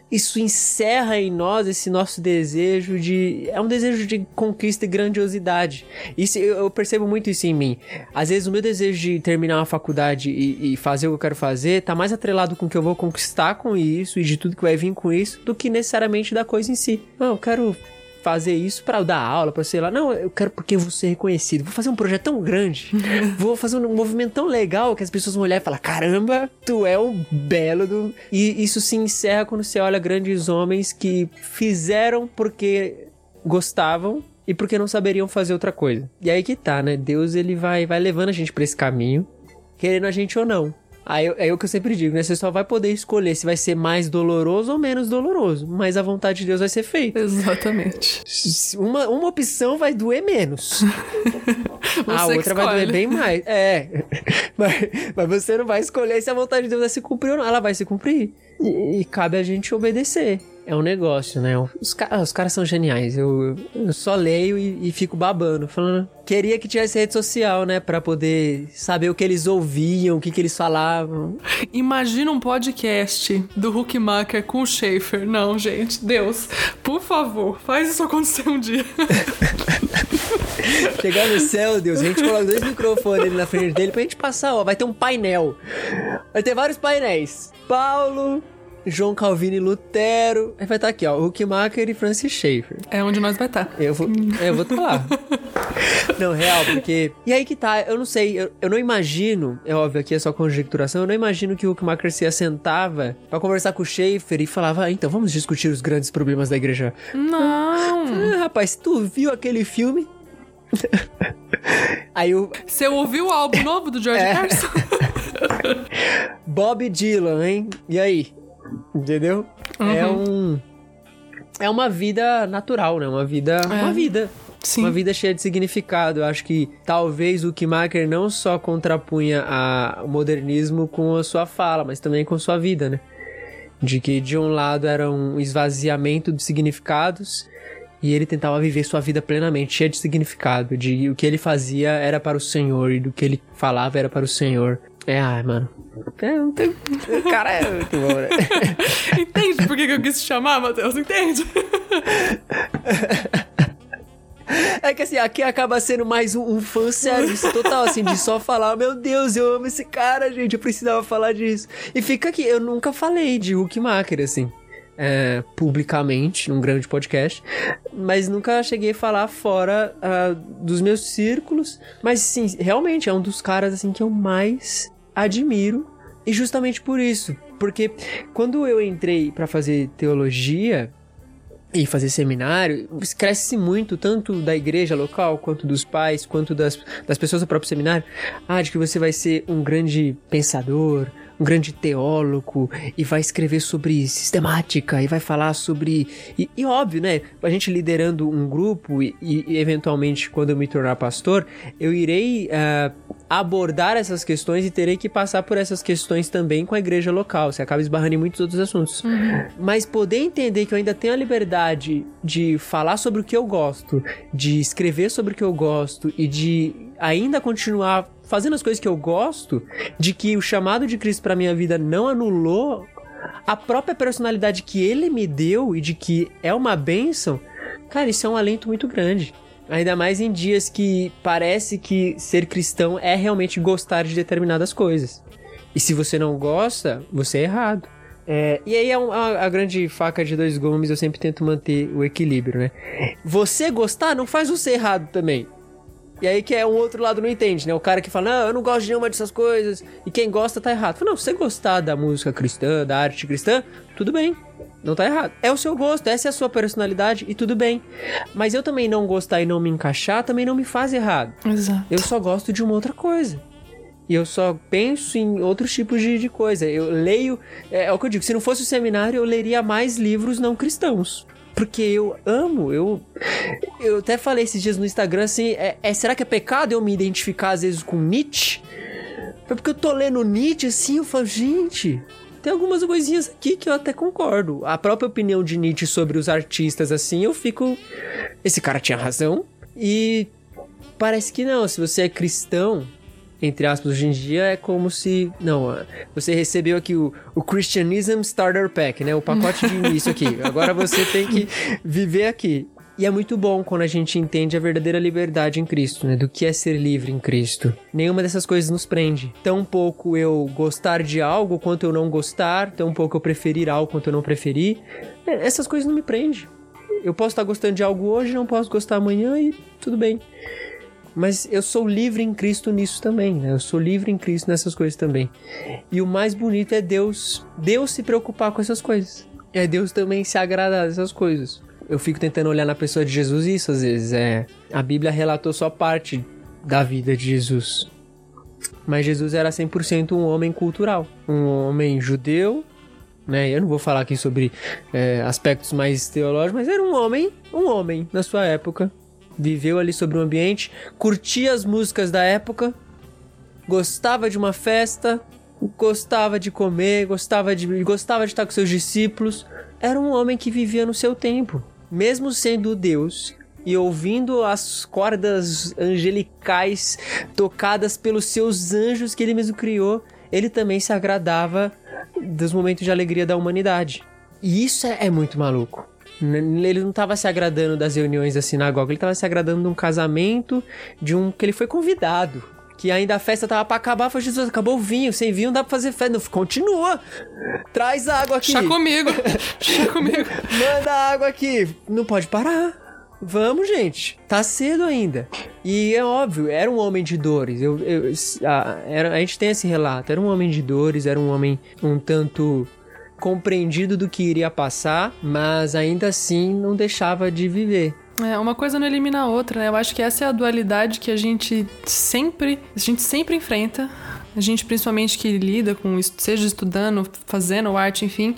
isso encerra em nós esse nosso desejo de. É um desejo de conquista e grandiosidade. Isso, eu percebo muito isso em mim. Às vezes o meu desejo de terminar uma faculdade e, e fazer o que eu quero fazer tá mais atrelado com o que eu vou conquistar com isso e de tudo que vai vir com isso do que necessariamente da coisa em si. Não, eu quero fazer isso para dar aula, para sei lá. Não, eu quero porque vou ser reconhecido. Vou fazer um projeto tão grande. vou fazer um movimento tão legal que as pessoas vão olhar e falar: caramba, tu é um belo do. E isso se encerra quando você olha grandes homens que fizeram porque gostavam e porque não saberiam fazer outra coisa. E aí que tá, né? Deus ele vai, vai levando a gente para esse caminho, querendo a gente ou não. Aí é o que eu sempre digo, né? Você só vai poder escolher se vai ser mais doloroso ou menos doloroso. Mas a vontade de Deus vai ser feita. Exatamente. Uma, uma opção vai doer menos. a outra vai doer bem mais. É. Mas, mas, você não vai escolher se a vontade de Deus vai se cumprir ou não. Ela vai se cumprir. E, e cabe a gente obedecer é um negócio, né? Os, os caras são geniais. Eu, eu só leio e, e, fico babando, falando. Queria que tivesse rede social, né? Pra poder saber o que eles ouviam, o que, que eles falavam. Imagina um podcast do Huckmacher com o Schaefer. Não, gente, Deus, por favor, faz isso acontecer um dia. Chegar no céu, Deus, a gente coloca dois microfones ali na frente dele pra gente passar, ó. Vai ter um painel. Vai ter vários painéis. Paulo, João Calvino e Lutero. Aí vai estar tá aqui, ó, Huckmacher e Francis Schaeffer. É onde nós vai estar. Tá. Eu vou, eu vou estar tá lá. não, real, porque... E aí que tá, eu não sei, eu, eu não imagino, é óbvio, aqui é só conjecturação, eu não imagino que o Huckmacher se assentava pra conversar com o Schaeffer e falava, ah, então vamos discutir os grandes problemas da igreja. Não! Ah, rapaz, tu viu aquele filme? Aí o. Você ouviu o álbum novo do George é. Harrison? Bob Dylan, hein? E aí? Entendeu? Uhum. É um. É uma vida natural, né? Uma vida. É. Uma vida. Sim. Uma vida cheia de significado. Eu acho que talvez o Kimaker não só contrapunha a, o modernismo com a sua fala, mas também com sua vida, né? De que de um lado era um esvaziamento de significados e ele tentava viver sua vida plenamente, cheia de significado, de o que ele fazia era para o Senhor e do que ele falava era para o Senhor. É, ai, mano. É, não tem... O cara é muito bom, né? Entende por que eu quis te chamar, Matheus? Entende? É que assim, aqui acaba sendo mais um, um fanservice total, assim, de só falar, meu Deus, eu amo esse cara, gente, eu precisava falar disso. E fica aqui, eu nunca falei de Hulkmaker, assim. É, publicamente, num grande podcast, mas nunca cheguei a falar fora uh, dos meus círculos. Mas sim, realmente é um dos caras assim que eu mais admiro e justamente por isso, porque quando eu entrei para fazer teologia e fazer seminário, cresce muito, tanto da igreja local, quanto dos pais, quanto das, das pessoas do próprio seminário, ah, de que você vai ser um grande pensador, um grande teólogo e vai escrever sobre sistemática e vai falar sobre. E, e óbvio, né? A gente liderando um grupo e, e, eventualmente, quando eu me tornar pastor, eu irei uh, abordar essas questões e terei que passar por essas questões também com a igreja local. Você acaba esbarrando em muitos outros assuntos. Uhum. Mas poder entender que eu ainda tenho a liberdade de falar sobre o que eu gosto, de escrever sobre o que eu gosto e de ainda continuar fazendo as coisas que eu gosto, de que o chamado de Cristo para minha vida não anulou a própria personalidade que ele me deu e de que é uma bênção, cara, isso é um alento muito grande. Ainda mais em dias que parece que ser cristão é realmente gostar de determinadas coisas. E se você não gosta, você é errado. É, e aí é um, a, a, grande faca de dois gumes, eu sempre tento manter o equilíbrio, né? Você gostar não faz você errado também. E aí que é um outro lado não entende, né? O cara que fala, não, eu não gosto de nenhuma dessas coisas, e quem gosta tá errado. Fala, não, se você gostar da música cristã, da arte cristã, tudo bem. Não tá errado. É o seu gosto, essa é a sua personalidade e tudo bem. Mas eu também não gostar e não me encaixar também não me faz errado. Exato. Eu só gosto de uma outra coisa. E eu só penso em outros tipos de, de coisa. Eu leio. É, é o que eu digo, se não fosse o seminário, eu leria mais livros não cristãos porque eu amo, eu eu até falei esses dias no Instagram assim, é, é, será que é pecado eu me identificar às vezes com Nietzsche? Foi porque eu tô lendo Nietzsche assim, eu falo, gente, tem algumas coisinhas aqui que eu até concordo. A própria opinião de Nietzsche sobre os artistas, assim, eu fico. Esse cara tinha razão. E parece que não. Se você é cristão, entre aspas, hoje em dia, é como se. Não, você recebeu aqui o, o Christianism Starter Pack, né? O pacote de início aqui. Agora você tem que viver aqui. E é muito bom quando a gente entende a verdadeira liberdade em Cristo, né? Do que é ser livre em Cristo. Nenhuma dessas coisas nos prende. Tão pouco eu gostar de algo quanto eu não gostar, tão pouco eu preferir algo quanto eu não preferir. É, essas coisas não me prendem. Eu posso estar gostando de algo hoje, não posso gostar amanhã e tudo bem. Mas eu sou livre em Cristo nisso também, né? Eu sou livre em Cristo nessas coisas também. E o mais bonito é Deus, Deus se preocupar com essas coisas. É Deus também se agradar dessas coisas eu fico tentando olhar na pessoa de Jesus isso às vezes. É, a Bíblia relatou só parte da vida de Jesus. Mas Jesus era 100% um homem cultural, um homem judeu, né? Eu não vou falar aqui sobre é, aspectos mais teológicos, mas era um homem, um homem na sua época. Viveu ali sobre o ambiente, curtia as músicas da época, gostava de uma festa, gostava de comer, gostava de, gostava de estar com seus discípulos. Era um homem que vivia no seu tempo mesmo sendo Deus e ouvindo as cordas angelicais tocadas pelos seus anjos que ele mesmo criou, ele também se agradava dos momentos de alegria da humanidade. E isso é, é muito maluco. Ele não estava se agradando das reuniões da sinagoga, ele estava se agradando de um casamento de um que ele foi convidado que ainda a festa tava pra acabar, foi Jesus, acabou o vinho, sem vinho não dá pra fazer festa. Não, continua. Traz água aqui. Chá comigo. Chá comigo. Manda água aqui. Não pode parar. Vamos, gente. Tá cedo ainda. E é óbvio, era um homem de dores. Eu, eu a, era, a gente tem esse relato. Era um homem de dores, era um homem um tanto compreendido do que iria passar, mas ainda assim não deixava de viver. É, uma coisa não elimina a outra, né? Eu acho que essa é a dualidade que a gente sempre, a gente sempre enfrenta. A gente, principalmente que lida com, seja estudando, fazendo arte, enfim,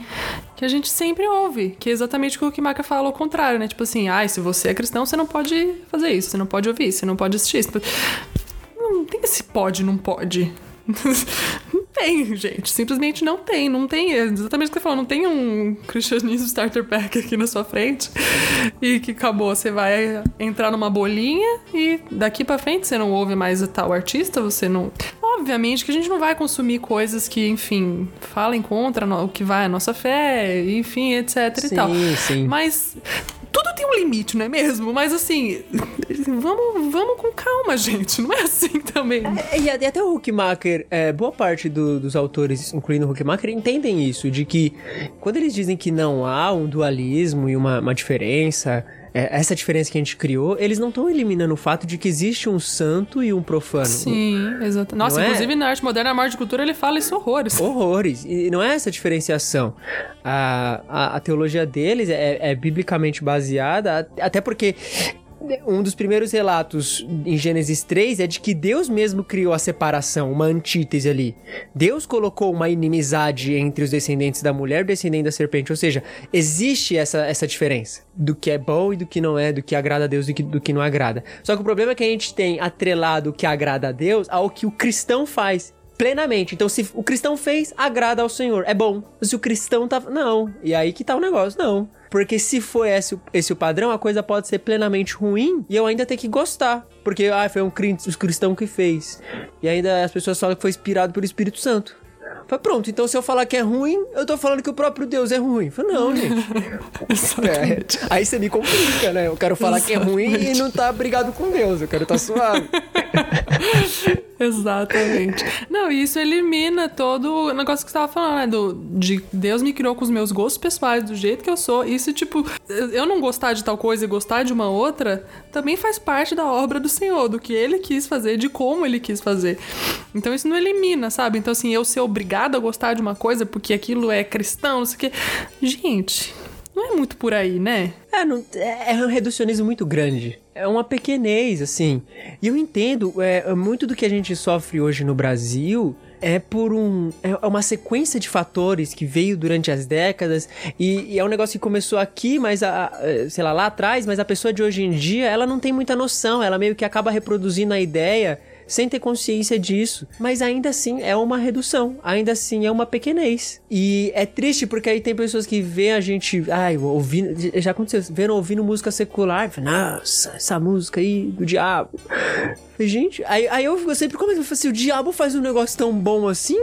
que a gente sempre ouve, que é exatamente o que o Kimaka fala ao contrário, né? Tipo assim, ai, ah, se você é cristão, você não pode fazer isso, você não pode ouvir, você não pode assistir isso. Não tem esse pode, não pode. tem, gente. Simplesmente não tem. Não tem. É exatamente o que você falou. Não tem um cristianismo starter pack aqui na sua frente e que acabou. Você vai entrar numa bolinha e daqui para frente você não ouve mais o tal artista. Você não. Obviamente que a gente não vai consumir coisas que, enfim, falem contra o que vai a nossa fé, enfim, etc sim, e tal. Sim. Mas tudo tem um limite, não é mesmo? Mas assim, vamos, vamos com calma, gente. Não é assim também. É, e até o Huckmacher, é, boa parte do, dos autores, incluindo o Huckmacher, entendem isso, de que quando eles dizem que não há um dualismo e uma, uma diferença é, essa diferença que a gente criou, eles não estão eliminando o fato de que existe um santo e um profano. Sim, exato. Nossa, não é? inclusive é? na arte moderna, na arte de cultura, ele fala isso horrores. Horrores. E não é essa diferenciação. A, a, a teologia deles é, é biblicamente baseada, até porque um dos primeiros relatos em Gênesis 3 é de que Deus mesmo criou a separação, uma antítese ali. Deus colocou uma inimizade entre os descendentes da mulher e o descendente da serpente. Ou seja, existe essa, essa diferença do que é bom e do que não é, do que agrada a Deus e do que, do que não agrada. Só que o problema é que a gente tem atrelado o que agrada a Deus ao que o cristão faz plenamente. Então, se o cristão fez, agrada ao Senhor. É bom. Se o cristão tá. Não. E aí que tá o negócio. Não. Porque se for esse, esse o padrão, a coisa pode ser plenamente ruim e eu ainda ter que gostar. Porque, ah, foi um cristão que fez. E ainda as pessoas falam que foi inspirado pelo Espírito Santo. Falei, pronto, então se eu falar que é ruim, eu tô falando que o próprio Deus é ruim. Falei, não, gente. é, aí você me complica, né? Eu quero falar Exatamente. que é ruim e não tá brigado com Deus. Eu quero estar tá suave. Exatamente. Não, isso elimina todo o negócio que você tava falando, né? Do, de Deus me criou com os meus gostos pessoais, do jeito que eu sou. Isso, tipo, eu não gostar de tal coisa e gostar de uma outra, também faz parte da obra do Senhor, do que ele quis fazer, de como ele quis fazer. Então isso não elimina, sabe? Então, assim, eu ser obrigado a gostar de uma coisa porque aquilo é cristão, não sei o quê. Gente, não é muito por aí, né? É, não, é, é um reducionismo muito grande. É uma pequenez, assim. E eu entendo, é, muito do que a gente sofre hoje no Brasil é por um. É uma sequência de fatores que veio durante as décadas. E, e, é um negócio que começou aqui, mas a, sei lá, lá atrás, mas a pessoa de hoje em dia, ela não tem muita noção. Ela meio que acaba reproduzindo a ideia sem ter consciência disso. Mas ainda assim é uma redução, ainda assim é uma pequenez. E é triste porque aí tem pessoas que veem a gente, ai, ouvindo, já aconteceu, vendo ouvindo música secular, nossa, essa música aí do diabo. Gente, aí, aí eu fico sempre, como é que eu faço assim, o diabo faz um negócio tão bom assim?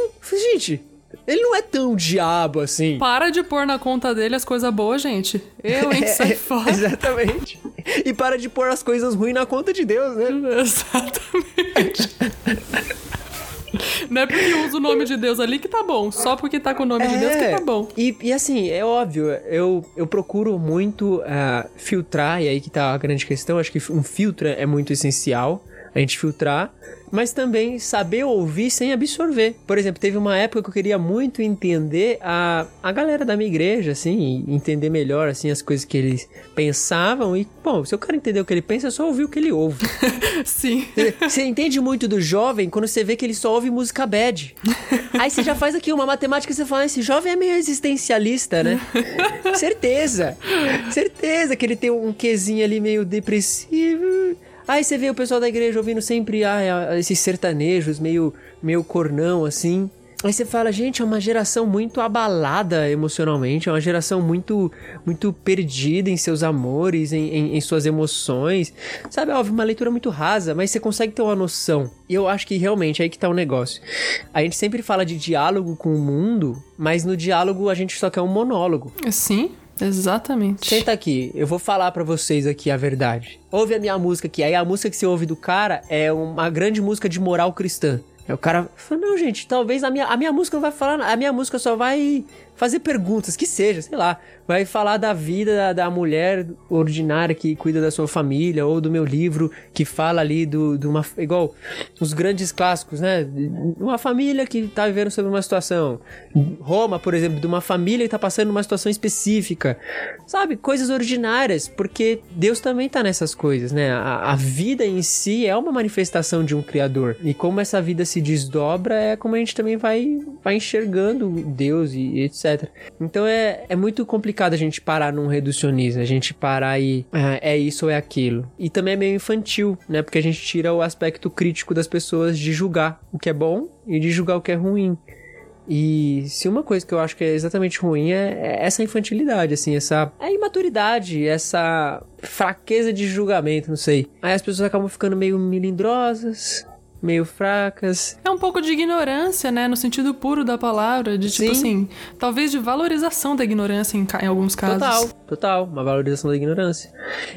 Gente, ele não é tão diabo assim. Para de pôr na conta dele as coisas boas, gente. Eu, hein, sai fora. Exatamente. E para de pôr as coisas ruins na conta de Deus, né? Exatamente. Não é porque usa o nome de Deus ali que tá bom, só porque tá com o nome é, de Deus que tá bom. E, e assim, é óbvio, eu, eu procuro muito uh, filtrar, e aí que tá a grande questão, acho que um filtro é muito essencial, a gente filtrar mas também saber ouvir sem absorver. Por exemplo, teve uma época que eu queria muito entender a, a galera da minha igreja, assim, entender melhor, assim, as coisas que eles pensavam e, bom, se eu quero entender o que ele pensa, é só ouvir o que ele ouve. Sim. Você entende muito do jovem quando você vê que ele só ouve música bad. Aí você já faz aqui uma matemática e você fala, esse jovem é meio existencialista, né? Certeza. Certeza que ele tem um quezinho ali meio depressivo. Aí você vê o pessoal da igreja ouvindo sempre ah, esses sertanejos meio, meio cornão assim. Aí você fala, gente, é uma geração muito abalada emocionalmente, é uma geração muito muito perdida em seus amores, em, em, em suas emoções. Sabe, óbvio, uma leitura muito rasa, mas você consegue ter uma noção. E eu acho que realmente é aí que tá o negócio. A gente sempre fala de diálogo com o mundo, mas no diálogo a gente só quer um monólogo. Sim. Exatamente. Senta aqui, eu vou falar para vocês aqui a verdade. Ouve a minha música aqui. Aí a música que você ouve do cara é uma grande música de moral cristã. Aí o cara fala, não, gente, talvez a minha, a minha música não vai falar, a minha música só vai fazer perguntas, que seja, sei lá. Vai falar da vida da, da, mulher ordinária que cuida da sua família, ou do meu livro que fala ali do, de uma. igual os grandes clássicos, né? Uma família que tá vivendo sobre uma situação. Roma, por exemplo, de uma família que tá passando uma situação específica. Sabe? Coisas ordinárias, porque Deus também tá nessas coisas, né? A, a vida em si é uma manifestação de um Criador. E como essa vida se desdobra, é como a gente também vai, vai enxergando Deus e, e Então é, é muito complicado a gente parar num reducionismo, a gente parar e ah, é isso ou é aquilo. E também é meio infantil, né? Porque a gente tira o aspecto crítico das pessoas de julgar o que é bom e de julgar o que é ruim. E se uma coisa que eu acho que é exatamente ruim é, é essa infantilidade, assim, essa imaturidade, essa fraqueza de julgamento, não sei. Aí as pessoas acabam ficando meio melindrosas, meio fracas. É um pouco de ignorância, né? No sentido puro da palavra, de tipo Sim. assim, talvez de valorização da ignorância em, em, alguns casos. Total, total, uma valorização da ignorância.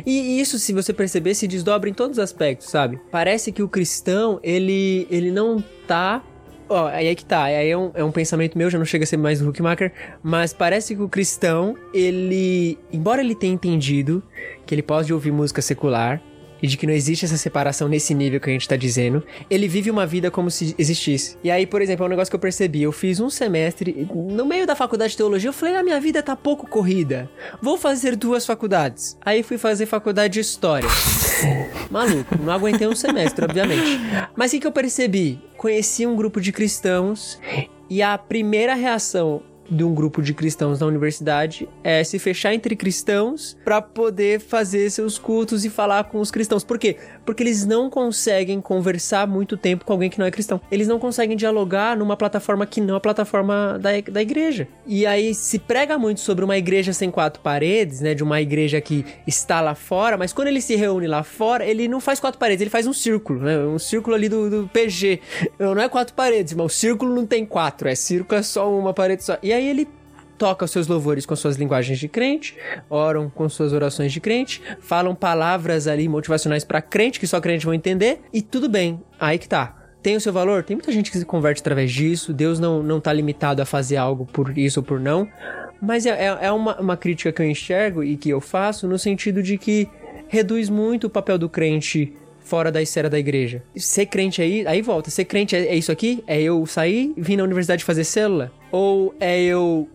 E isso, se você perceber, se desdobra em todos os aspectos, sabe? Parece que o cristão, ele, ele não tá Ó, aí é que tá, aí é um, é um pensamento meu, já não chega a ser mais Hookmaker, mas parece que o cristão, ele, embora ele tenha entendido que ele pode ouvir música secular, e de que não existe essa separação nesse nível que a gente tá dizendo, ele vive uma vida como se existisse. E aí, por exemplo, é um negócio que eu percebi. Eu fiz um semestre, no meio da faculdade de teologia, eu falei, a ah, minha vida tá pouco corrida. Vou fazer duas faculdades. Aí fui fazer faculdade de História. Maluco, não aguentei um semestre, obviamente. Mas o que eu percebi? Conheci um grupo de cristãos e a primeira reação de um grupo de cristãos na universidade é se fechar entre cristãos para poder fazer seus cultos e falar com os cristãos. Por quê? Porque eles não conseguem conversar muito tempo com alguém que não é cristão. Eles não conseguem dialogar numa plataforma que não é a plataforma da, da igreja. E aí se prega muito sobre uma igreja sem quatro paredes, né? De uma igreja que está lá fora, mas quando ele se reúne lá fora, ele não faz quatro paredes, ele faz um círculo, né? Um círculo ali do, do PG. Não é quatro paredes, mas o círculo não tem quatro, é círculo é só uma parede só. E aí ele toca os seus louvores com suas linguagens de crente, oram com suas orações de crente, falam palavras ali motivacionais para crente que só crente vão entender e tudo bem. Aí que tá. Tem o seu valor? Tem muita gente que se converte através disso. Deus não, não tá limitado a fazer algo por isso ou por não. Mas é, é, é uma, uma crítica que eu enxergo e que eu faço no sentido de que reduz muito o papel do crente fora da esfera da igreja. Ser crente aí, aí volta. Ser crente é, é isso aqui? É eu sair, vir na universidade fazer célula? Ou é eu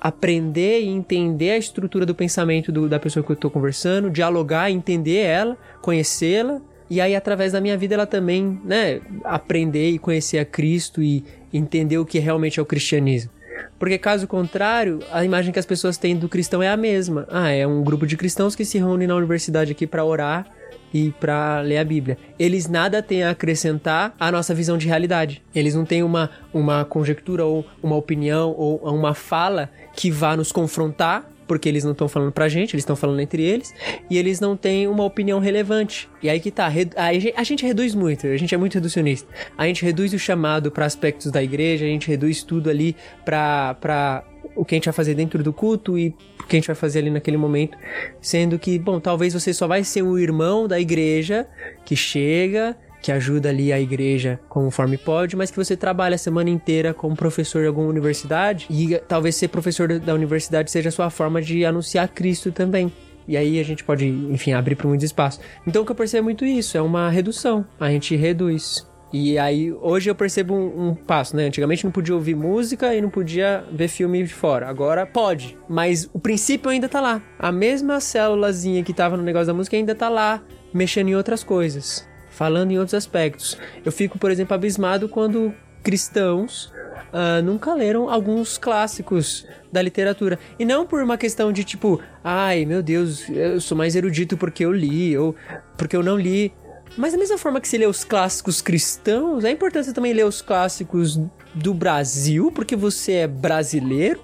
aprender e entender a estrutura do pensamento do, da pessoa que eu estou conversando, dialogar, entender ela, conhecê-la, e aí através da minha vida ela também, né, aprender e conhecer a Cristo e entender o que realmente é o cristianismo. Porque caso contrário, a imagem que as pessoas têm do cristão é a mesma. Ah, é um grupo de cristãos que se reúne na universidade aqui para orar e para ler a Bíblia. Eles nada têm a acrescentar à nossa visão de realidade. Eles não têm uma, uma conjectura ou uma opinião ou uma fala que vá nos confrontar porque eles não estão falando pra gente, eles estão falando entre eles, e eles não têm uma opinião relevante. E aí que tá, a gente reduz muito, a gente é muito reducionista. A gente reduz o chamado para aspectos da igreja, a gente reduz tudo ali pra o que a gente vai fazer dentro do culto e o que a gente vai fazer ali naquele momento. Sendo que, bom, talvez você só vai ser um irmão da igreja que chega, que ajuda ali a igreja conforme pode, mas que você trabalha a semana inteira como professor de alguma universidade e talvez ser professor da universidade seja a sua forma de anunciar Cristo também. E aí a gente pode, enfim, abrir para muito espaço. Então o que eu percebo é muito isso, é uma redução. A gente reduz. E aí, hoje eu percebo um, um, passo, né? Antigamente não podia ouvir música e não podia ver filme de fora. Agora pode. Mas o princípio ainda tá lá. A mesma célulazinha que tava no negócio da música ainda tá lá, mexendo em outras coisas. Falando em outros aspectos. Eu fico, por exemplo, abismado quando cristãos uh, nunca leram alguns clássicos da literatura. E não por uma questão de tipo, ai meu Deus, eu sou mais erudito porque eu li, ou porque eu não li. Mas da mesma forma que se lê os clássicos cristãos, é importante você também ler os clássicos do Brasil, porque você é brasileiro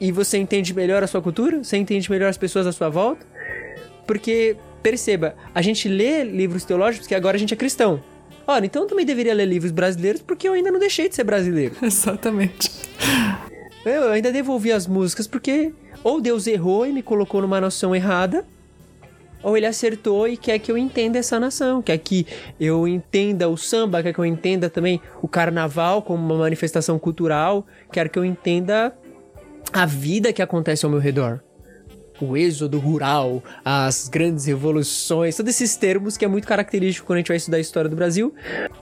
e você entende melhor a sua cultura, você entende melhor as pessoas à sua volta. Porque, perceba, a gente lê livros teológicos que agora a gente é cristão. Ora, então eu também deveria ler livros brasileiros porque eu ainda não deixei de ser brasileiro. Exatamente. Eu ainda devolvi as músicas porque ou Deus errou e me colocou numa noção errada, ou ele acertou e quer que eu entenda essa nação, quer que eu entenda o samba, quer que eu entenda também o carnaval como uma manifestação cultural, quer que eu entenda a vida que acontece ao meu redor. O êxodo rural, as grandes revoluções, todos esses termos que é muito característico quando a gente vai estudar a história do Brasil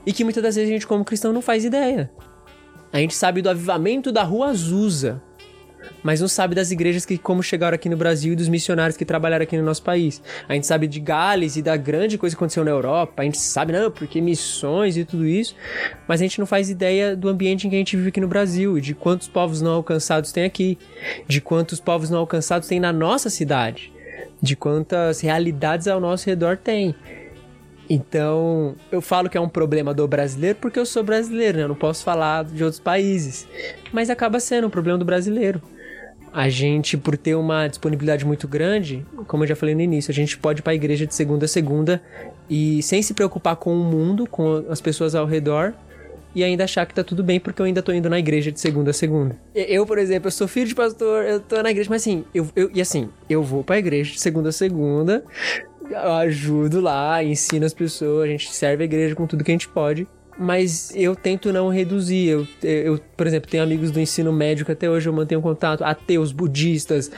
e que muitas das vezes a gente, como cristão, não faz ideia. A gente sabe do avivamento da Rua Azusa, mas não sabe das igrejas que como chegaram aqui no Brasil e dos missionários que trabalharam aqui no nosso país. A gente sabe de Gales e da grande coisa que aconteceu na Europa, a gente sabe, não, porque missões e tudo isso, mas a gente não faz ideia do ambiente em que a gente vive aqui no Brasil e de quantos povos não alcançados tem aqui, de quantos povos não alcançados tem na nossa cidade, de quantas realidades ao nosso redor tem. Então, eu falo que é um problema do brasileiro porque eu sou brasileiro, né? Eu não posso falar de outros países. Mas acaba sendo um problema do brasileiro a gente, por ter uma disponibilidade muito grande, como eu já falei no início, a gente pode ir para a igreja de segunda a segunda e sem se preocupar com o mundo, com as pessoas ao redor, e ainda achar que tá tudo bem porque eu ainda tô indo na igreja de segunda a segunda. Eu, por exemplo, eu sou filho de pastor, eu tô na igreja, mas assim, eu, eu e assim, eu vou pra igreja de segunda a segunda, eu ajudo lá, ensino as pessoas, a gente serve a igreja com tudo que a gente pode mas eu tento não reduzir. Eu, eu, por exemplo, tenho amigos do ensino médio que até hoje eu mantenho contato, ateus, budistas.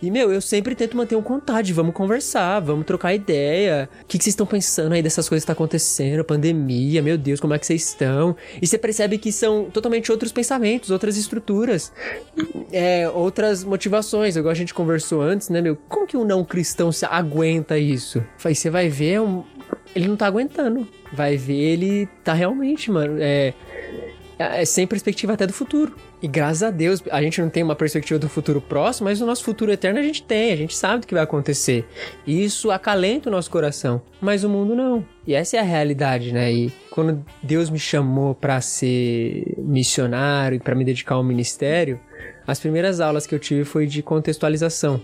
E, meu, eu sempre tento manter um contato, vamos conversar, vamos trocar ideia. O que, que vocês estão pensando aí dessas coisas que tá acontecendo? Pandemia, meu Deus, como é que vocês estão? E você percebe que são totalmente outros pensamentos, outras estruturas, é, outras motivações. Igual a gente conversou antes, né, meu? Como que um não cristão se aguenta isso? Aí você vai ver um, ele não tá aguentando. Vai ver, ele tá realmente, mano, é, é sem perspectiva até do futuro. E graças a Deus, a gente não tem uma perspectiva do futuro próximo, mas o nosso futuro eterno a gente tem, a gente sabe o que vai acontecer. E isso acalenta o nosso coração. Mas o mundo não. E essa é a realidade, né? E quando Deus me chamou para ser missionário e para me dedicar ao ministério, as primeiras aulas que eu tive foi de contextualização,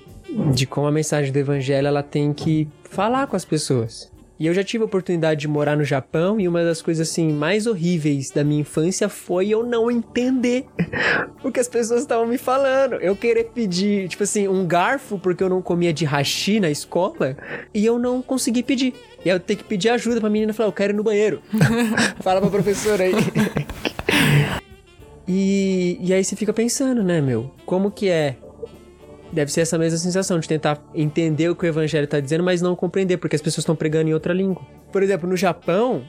de como a mensagem do evangelho ela tem que falar com as pessoas. E eu já tive a oportunidade de morar no Japão e uma das coisas assim mais horríveis da minha infância foi eu não entender o que as pessoas estavam me falando. Eu querer pedir, tipo assim, um garfo porque eu não comia de hashi na escola e eu não consegui pedir. E aí eu ter que pedir ajuda pra menina falar, eu quero ir no banheiro. Fala pra professora aí. e, e aí você fica pensando, né, meu? Como que é Deve ser essa mesma sensação de tentar entender o que o evangelho está dizendo, mas não compreender, porque as pessoas estão pregando em outra língua. Por exemplo, no Japão,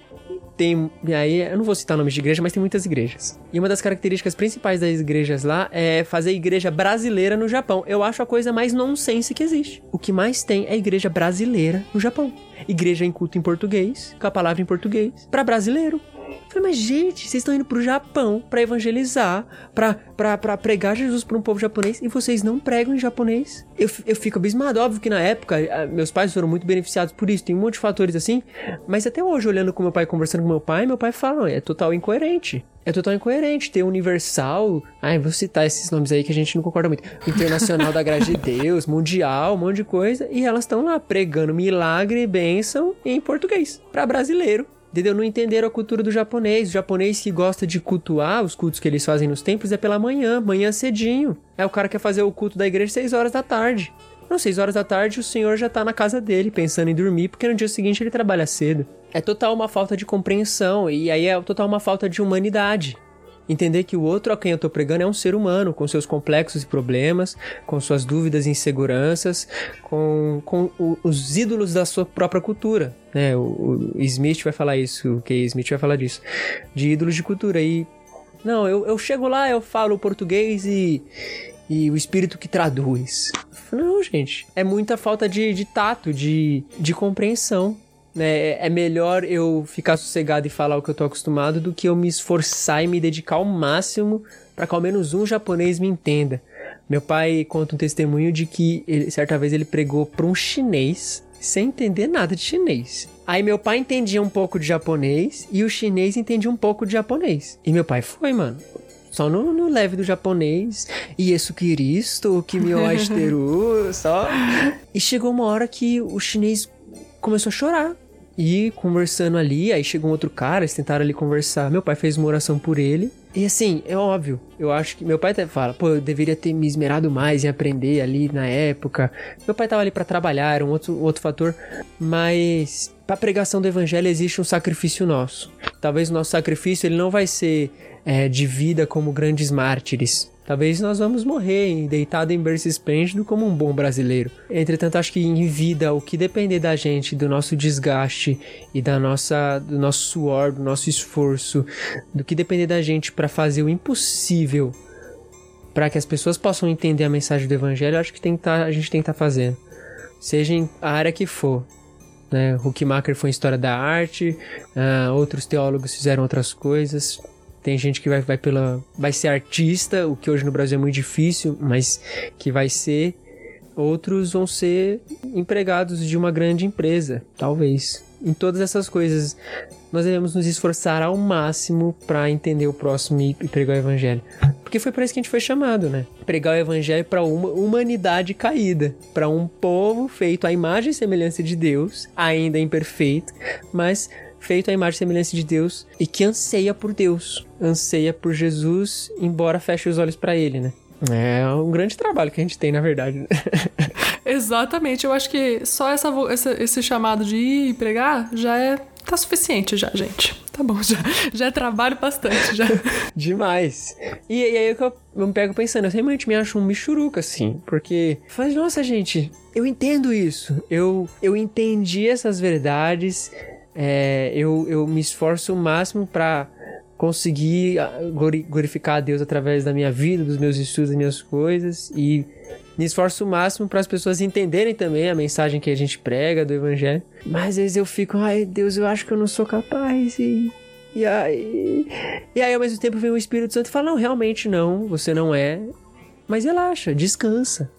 tem. Aí, eu não vou citar nomes de igreja, mas tem muitas igrejas. E uma das características principais das igrejas lá é fazer igreja brasileira no Japão. Eu acho a coisa mais nonsense que existe. O que mais tem é igreja brasileira no Japão. Igreja em culto em português, com a palavra em português, para brasileiro. Falei, mas gente, vocês estão indo pro Japão para evangelizar, pra pregar Jesus para um povo japonês e vocês não pregam em japonês? Eu, eu fico abismado. Óbvio que na época meus pais foram muito beneficiados por isso, tem um monte de fatores assim, mas até hoje, olhando com meu pai, conversando com meu pai, meu pai fala, é total incoerente. É total incoerente ter Universal. Ai, vou citar esses nomes aí que a gente não concorda muito. Internacional da Graça de Deus, Mundial, um monte de coisa. E elas estão lá pregando milagre e bênção em português. para brasileiro entendeu? Não entenderam a cultura do japonês. O japonês que gosta de cultuar, os cultos que eles fazem nos templos é pela manhã, manhã cedinho. É o cara que quer fazer o culto da igreja 6 horas da tarde. Não, 6 horas da tarde o senhor já tá na casa dele, pensando em dormir, porque no dia seguinte ele trabalha cedo. É total uma falta de compreensão, e aí é total uma falta de humanidade. Entender que o outro a quem eu tô pregando é um ser humano, com seus complexos e problemas, com suas dúvidas e inseguranças, com, com o, os ídolos da sua própria cultura. Né? O, o Smith vai falar isso, o Kay Smith vai falar disso. De ídolos de cultura. E. Não, eu, eu chego lá, eu falo português e. E o espírito que traduz. Não, gente. É muita falta de, de tato, de, de compreensão né, é melhor eu ficar sossegado e falar o que eu tô acostumado do que eu me esforçar e me dedicar ao máximo para que ao menos um japonês me entenda. Meu pai conta um testemunho de que ele, certa vez ele pregou para um chinês sem entender nada de chinês. Aí meu pai entendia um pouco de japonês e o chinês entendia um pouco de japonês. E meu pai foi, mano. Só no, no leve do japonês. E isso Cristo, que me só. E chegou uma hora que o chinês começou a chorar. E conversando ali, aí chegou um outro cara, eles tentaram ali conversar. Meu pai fez uma oração por ele. E assim, é óbvio, eu acho que. Meu pai até fala, pô, eu deveria ter me esmerado mais em aprender ali na época. Meu pai tava ali para trabalhar, era um outro, outro fator. Mas para pregação do evangelho existe um sacrifício nosso. Talvez o nosso sacrifício ele não vai ser é, de vida como grandes mártires. Talvez nós vamos morrer deitado em berço esplêndido como um bom brasileiro. Entretanto, acho que em vida, o que depender da gente, do nosso desgaste e da nossa, do nosso suor, do nosso esforço, do que depender da gente para fazer o impossível para que as pessoas possam entender a mensagem do evangelho, acho que tá, a gente tem que estar tá fazendo. Seja em a área que for. Né? Huckmacher foi em história da arte, uh, outros teólogos fizeram outras coisas. Tem gente que vai, vai pela. vai ser artista, o que hoje no Brasil é muito difícil, mas que vai ser. Outros vão ser empregados de uma grande empresa, talvez. Em todas essas coisas, nós devemos nos esforçar ao máximo para entender o próximo e pregar o evangelho. Porque foi para isso que a gente foi chamado, né? Pregar o evangelho para uma humanidade caída, para um povo feito à imagem e semelhança de Deus, ainda imperfeito, mas feito à imagem e semelhança de Deus e que anseia por Deus, anseia por Jesus, embora feche os olhos para ele, né? É um grande trabalho que a gente tem, na verdade. Exatamente. Eu acho que só essa, essa, esse chamado de ir pregar já é tá suficiente já, gente. Tá bom, já, já é trabalho bastante, já. Demais. E, e aí eu, eu me pego pensando, eu realmente me acho um michuruca, assim, porque faz, nossa, gente, eu entendo isso. Eu, eu entendi essas verdades, é, eu, eu me esforço o máximo para conseguir ah, glorificar a Deus através da minha vida, dos meus estudos, das minhas coisas e me esforço o máximo para as pessoas entenderem também a mensagem que a gente prega do evangelho. Mas às vezes eu fico, ai Deus, eu acho que eu não sou capaz e e aí, e aí ao mesmo tempo vem o Espírito Santo e fala: "Não, realmente não, você não é". Mas relaxa, descansa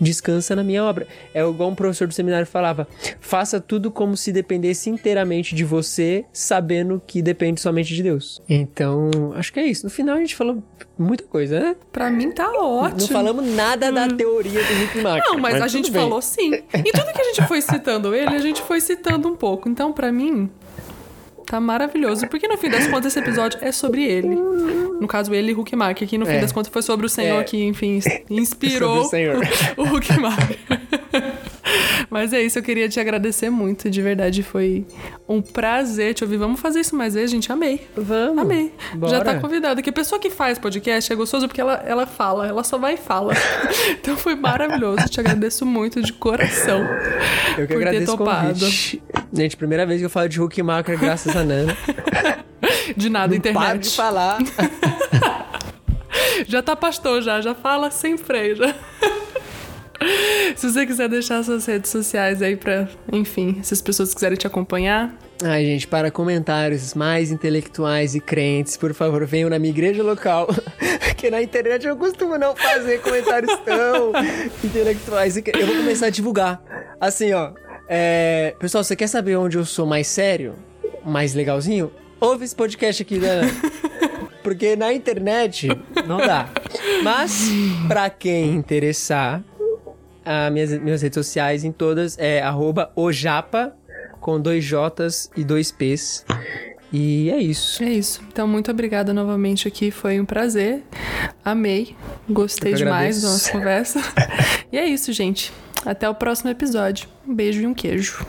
descansa na minha obra. É igual um professor do seminário falava: faça tudo como se dependesse inteiramente de você, sabendo que depende somente de Deus. Então, acho que é isso. No final a gente falou muita coisa, né? Pra mim tá ótimo. Não falamos nada da hum. teoria do Rick Mark. Não, mas, mas a gente bem. falou sim. E tudo que a gente foi citando ele, a gente foi citando um pouco. Então, para mim, Tá maravilhoso. Porque no fim das contas, esse episódio é sobre ele. No caso, ele e Huckmark. Aqui no fim é. das contas foi sobre o Senhor é. que, enfim, inspirou o, o Huckmark. Mas é isso, eu queria te agradecer muito, de verdade. Foi um prazer te ouvir. Vamos fazer isso mais vezes, gente. Amei. Vamos. Amei. Bora. Já tá convidada. Que pessoa que faz podcast é gostoso porque ela, ela fala, ela só vai e fala. então foi maravilhoso. Te agradeço muito de coração. Eu que por agradeço ter topado. Gente, primeira vez que eu falo de Hulk Marker, graças a Nana. de nada, Não internet. Para de falar. já tá pastor, já. Já fala sem freio. Já. Se você quiser deixar suas redes sociais aí pra, enfim, se as pessoas quiserem te acompanhar. Ai, gente, para comentários mais intelectuais e crentes, por favor, venham na minha igreja local. Porque na internet eu costumo não fazer comentários tão intelectuais. Eu vou começar a divulgar. Assim, ó. É... Pessoal, você quer saber onde eu sou mais sério? Mais legalzinho? Ouve esse podcast aqui, né? Porque na internet não dá. Mas, pra quem interessar, as minhas, minhas redes sociais em todas é arroba ojapa, com dois J's e dois P's. E é isso. É isso. Então, muito obrigada novamente aqui. Foi um prazer. Amei. Gostei demais da nossa conversa. e é isso, gente. Até o próximo episódio. Um beijo e um queijo.